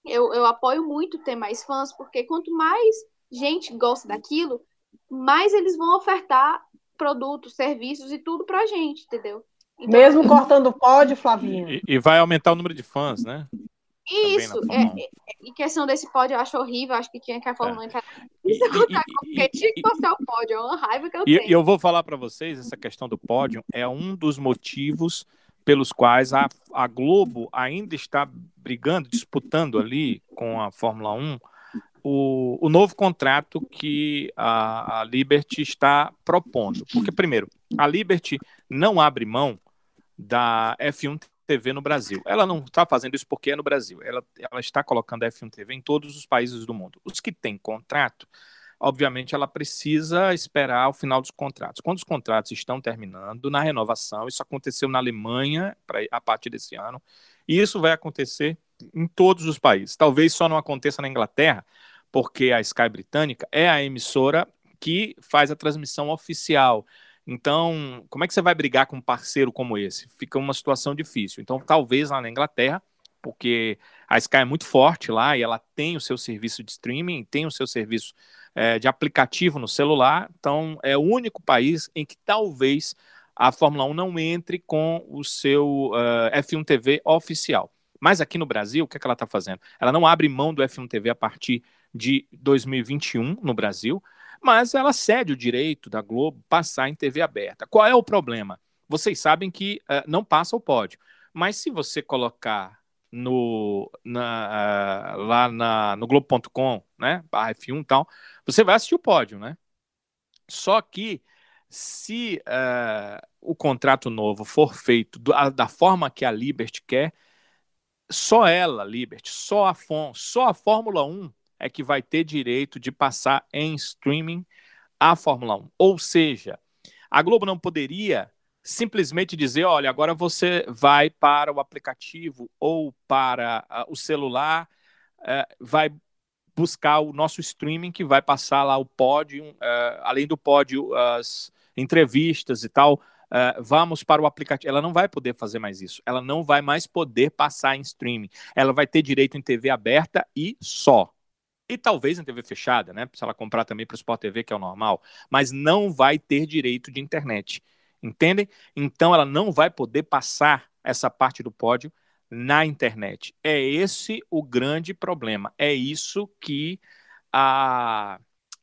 eu, eu apoio muito ter mais fãs, porque quanto mais gente gosta daquilo, mais eles vão ofertar produtos, serviços e tudo pra gente, entendeu? Então, Mesmo cortando o pódio, Flavinha. E, e vai aumentar o número de fãs, né? Isso, é, é, em questão desse pódio, eu acho horrível, acho que tinha que a Fórmula 1 entrar. E, Isso e- colocar e- porque tinha que passar o pódio, é uma raiva que eu E, tenho. e eu vou falar para vocês, essa questão do pódio é um dos motivos pelos quais a, a Globo ainda está brigando, disputando ali com a Fórmula 1 o, o novo contrato que a, a Liberty está propondo. Porque, primeiro, a Liberty não abre mão da F1 TV no Brasil. Ela não está fazendo isso porque é no Brasil. Ela, ela está colocando a F1 TV em todos os países do mundo. Os que têm contrato, obviamente, ela precisa esperar o final dos contratos. Quando os contratos estão terminando, na renovação, isso aconteceu na Alemanha pra, a partir desse ano, e isso vai acontecer em todos os países. Talvez só não aconteça na Inglaterra, porque a Sky britânica é a emissora que faz a transmissão oficial. Então, como é que você vai brigar com um parceiro como esse? Fica uma situação difícil. Então, talvez lá na Inglaterra, porque a Sky é muito forte lá e ela tem o seu serviço de streaming, tem o seu serviço é, de aplicativo no celular. Então, é o único país em que talvez a Fórmula 1 não entre com o seu uh, F1 TV oficial. Mas aqui no Brasil, o que, é que ela está fazendo? Ela não abre mão do F1 TV a partir de 2021 no Brasil, mas ela cede o direito da Globo passar em TV aberta. Qual é o problema? Vocês sabem que uh, não passa o pódio, mas se você colocar no, na, uh, lá na, no Globo.com, né, barra F1 e tal, você vai assistir o pódio, né? Só que se uh, o contrato novo for feito do, a, da forma que a Liberty quer, só ela, Liberty, só a FON, só a Fórmula 1 é que vai ter direito de passar em streaming a Fórmula 1. Ou seja, a Globo não poderia simplesmente dizer: olha, agora você vai para o aplicativo ou para uh, o celular, uh, vai buscar o nosso streaming que vai passar lá o pódio, uh, além do pódio, as entrevistas e tal. Uh, vamos para o aplicativo. Ela não vai poder fazer mais isso. Ela não vai mais poder passar em streaming. Ela vai ter direito em TV aberta e só. E talvez em TV fechada, né? Se ela comprar também para o Sport TV, que é o normal. Mas não vai ter direito de internet. Entendem? Então ela não vai poder passar essa parte do pódio na internet. É esse o grande problema. É isso que a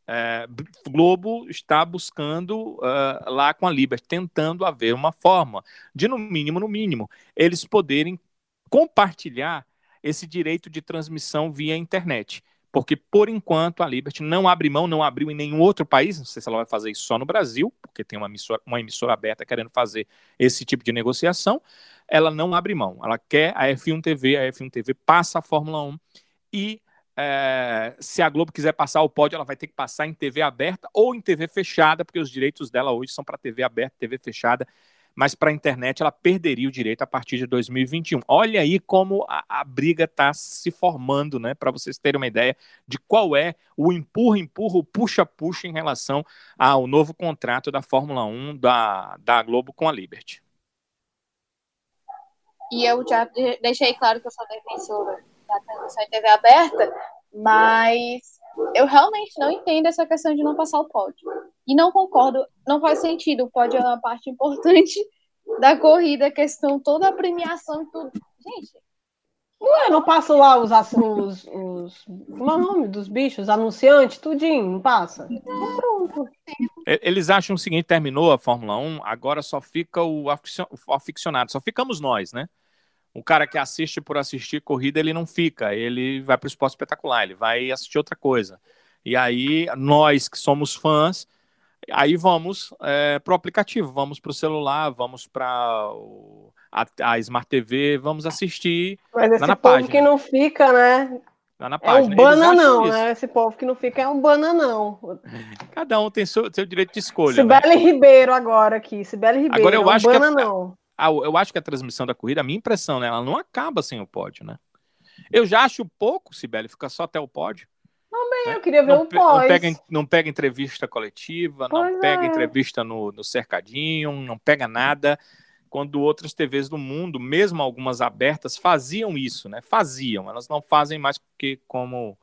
é, Globo está buscando uh, lá com a Liberty, tentando haver uma forma de, no mínimo, no mínimo, eles poderem compartilhar esse direito de transmissão via internet porque por enquanto a Liberty não abre mão, não abriu em nenhum outro país, não sei se ela vai fazer isso só no Brasil, porque tem uma emissora, uma emissora aberta querendo fazer esse tipo de negociação, ela não abre mão, ela quer a F1 TV, a F1 TV passa a Fórmula 1 e é, se a Globo quiser passar o pódio, ela vai ter que passar em TV aberta ou em TV fechada, porque os direitos dela hoje são para TV aberta, TV fechada, mas para a internet ela perderia o direito a partir de 2021. Olha aí como a, a briga está se formando, né? Para vocês terem uma ideia de qual é o empurra, empurra, o puxa-puxa em relação ao novo contrato da Fórmula 1 da, da Globo com a Liberty. E eu já deixei claro que eu sou defensora da transmissão em TV aberta, mas eu realmente não entendo essa questão de não passar o pódio. E não concordo, não faz sentido. O pódio é uma parte importante da corrida, a questão, toda a premiação e tudo. Gente. Ué, não passa lá os, os, os como é o nome dos bichos, anunciantes, tudinho, não passa? Então, pronto. Eles acham o seguinte, terminou a Fórmula 1, agora só fica o aficionado, só ficamos nós, né? O cara que assiste por assistir corrida, ele não fica, ele vai para o esporte espetacular, ele vai assistir outra coisa. E aí, nós que somos fãs, aí vamos é, para o aplicativo, vamos para o celular, vamos para a, a, Smart TV, vamos assistir Mas esse povo página. que não fica, né? Lá na É página. um bananão, né? Esse povo que não fica é um bananão. Cada um tem seu, seu direito de escolha. né? Sibeli Ribeiro agora aqui. Sibeli Ribeiro Agora eu é um acho que é- bananão. Ah, eu acho que a transmissão da corrida, a minha impressão, né? Ela não acaba sem o pódio, né? Eu já acho pouco, Sibeli, fica só até o pódio. Eu queria ver não, um pe- não pós. pega, não pega entrevista coletiva, não Pois pega é. entrevista no, no cercadinho, não pega nada. Quando outras TVs do mundo, mesmo algumas abertas, faziam isso, né? Faziam, elas não fazem mais porque, como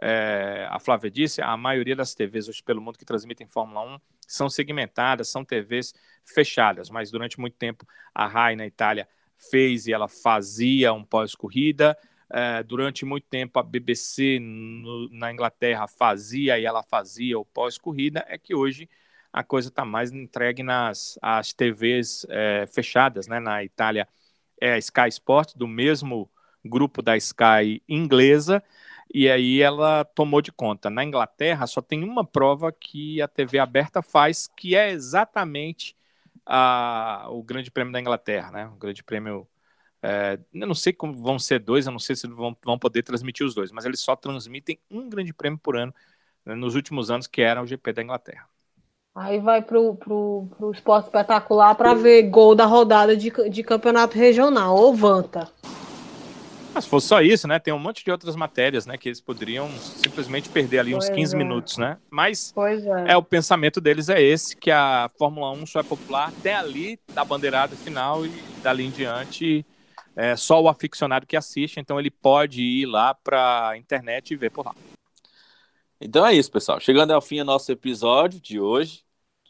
é, a Flávia disse, a maioria das TVs hoje pelo mundo que transmitem Fórmula 1 são segmentadas, são TVs fechadas, mas durante muito tempo a RAI na Itália fez e ela fazia um pós-corrida. É, durante muito tempo a BBC no- na Inglaterra fazia e ela fazia o pós-corrida. É que hoje a coisa está mais entregue nas as TVs é, fechadas, né? Na Itália é a Sky Sports, do mesmo grupo da Sky inglesa, e aí ela tomou de conta. Na Inglaterra só tem uma prova que a TV aberta faz, que é exatamente a, o Grande Prêmio da Inglaterra, né? O Grande Prêmio. É, eu não sei como vão ser dois, eu não sei se vão, vão poder transmitir os dois, mas eles só transmitem um Grande Prêmio por ano né, nos últimos anos, que era o GP da Inglaterra. Aí vai pro, pro, pro esporte espetacular para ver gol da rodada de, de campeonato regional, ou Vanta. Mas se fosse só isso, né? Tem um monte de outras matérias, né? Que eles poderiam simplesmente perder ali uns 15 é. minutos, né? Mas é. é. o pensamento deles é esse, que a Fórmula 1 só é popular até ali da bandeirada final e dali em diante é só o aficionado que assiste, então ele pode ir lá para a internet e ver por lá. Então é isso, pessoal. Chegando ao fim do nosso episódio de hoje.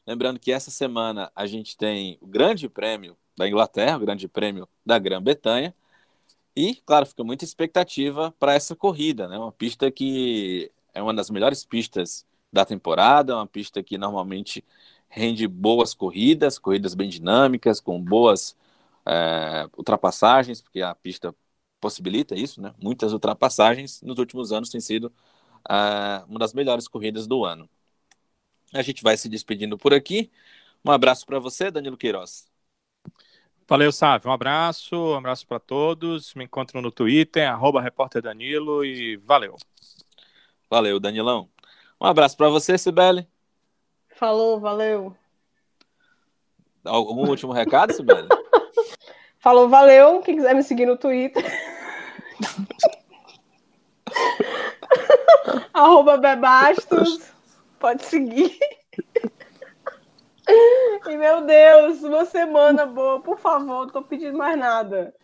Lembrando que essa semana a gente tem o Grande Prêmio da Inglaterra, o Grande Prêmio da Grã-Bretanha. E, claro, fica muita expectativa para essa corrida, né? Uma pista que é uma das melhores pistas da temporada, uma pista que normalmente rende boas corridas, corridas bem dinâmicas, com boas é, ultrapassagens, porque a pista possibilita isso, né? Muitas ultrapassagens nos últimos anos tem sido uh, uma das melhores corridas do ano. A gente vai se despedindo por aqui. Um abraço para você, Danilo Queiroz. Valeu, Sávio. Um abraço, um abraço para todos. Me encontram no Twitter, arroba repórter Danilo e valeu. Valeu, Danilão. Um abraço para você, Sibeli. Falou, valeu. Algum último recado, Sibeli? Falou, valeu. Quem quiser me seguir no Twitter. Arroba Bebastos. Pode seguir. E meu Deus, uma semana boa, por favor, não tô pedindo mais nada.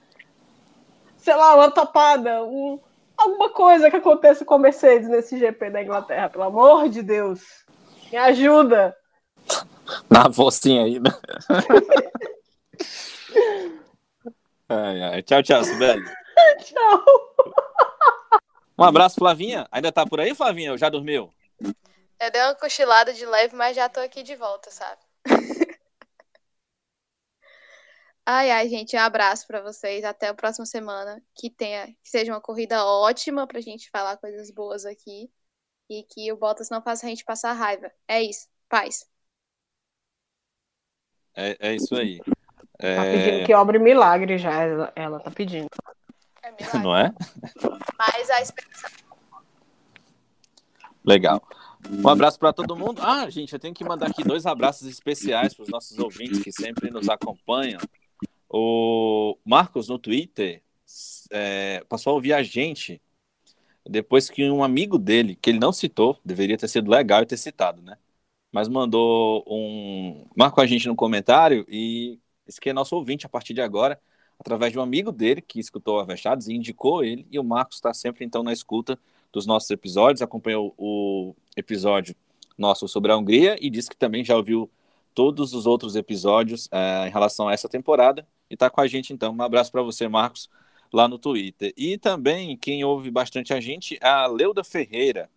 Sei lá, uma topada, um, alguma coisa que aconteça com a Mercedes nesse GP da Inglaterra, pelo amor de Deus. Me ajuda. Na vozinha aí, né? ai, ai. Tchau, tchau, Sibeli. tchau. Um abraço, Flavinha. Ainda tá por aí, Flavinha? Já dormiu? Eu dei uma cochilada de leve, mas já tô aqui de volta, sabe? Ai, ai, gente, um abraço para vocês. Até a próxima semana. Que tenha, que seja uma corrida ótima pra gente falar coisas boas aqui. E que o Bottas não faça a gente passar raiva. É isso. Paz. É, é isso aí. É... Tá pedindo que obre milagre já, ela, ela tá pedindo. É Não é? Mas a esperança. Legal. Um abraço para todo mundo. Ah, gente, eu tenho que mandar aqui dois abraços especiais para os nossos ouvintes que sempre nos acompanham. O Marcos, no Twitter, é, passou a ouvir a gente depois que um amigo dele, que ele não citou, deveria ter sido legal e ter citado, né? Mas mandou um. Marcou a gente no comentário e esse que é nosso ouvinte a partir de agora através de um amigo dele que escutou Avechados e indicou ele. E o Marcos está sempre, então, na escuta dos nossos episódios, acompanhou o episódio nosso sobre a Hungria e disse que também já ouviu todos os outros episódios é, em relação a essa temporada e está com a gente, então. Um abraço para você, Marcos, lá no Twitter. E também, quem ouve bastante a gente, é a Leuda Ferreira.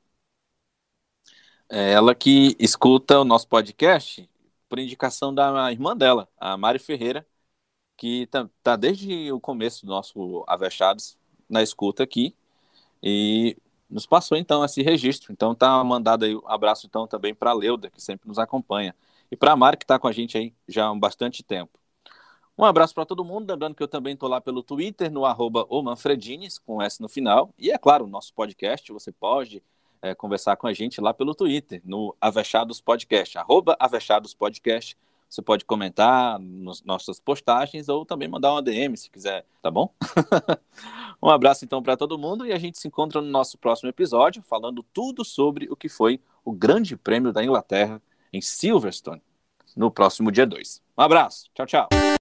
É ela que escuta o nosso podcast por indicação da irmã dela, a Mari Ferreira, que tá, tá desde o começo do nosso Avechados na escuta aqui e nos passou então esse registro. Então tá mandado aí um abraço então também para Leuda, que sempre nos acompanha, e para a Mari, que está com a gente aí já há bastante tempo. Um abraço para todo mundo, lembrando que eu também estou lá pelo Twitter, no arroba Manfredines, com S no final. E é claro, o nosso podcast, você pode é, conversar com a gente lá pelo Twitter, no Avechados Podcast, arroba Avechados Podcast. Você pode comentar nas nossas postagens ou também mandar uma DM se quiser, tá bom? um abraço então para todo mundo e a gente se encontra no nosso próximo episódio falando tudo sobre o que foi o Grande Prêmio da Inglaterra em Silverstone no próximo dia 2. Um abraço, tchau, tchau.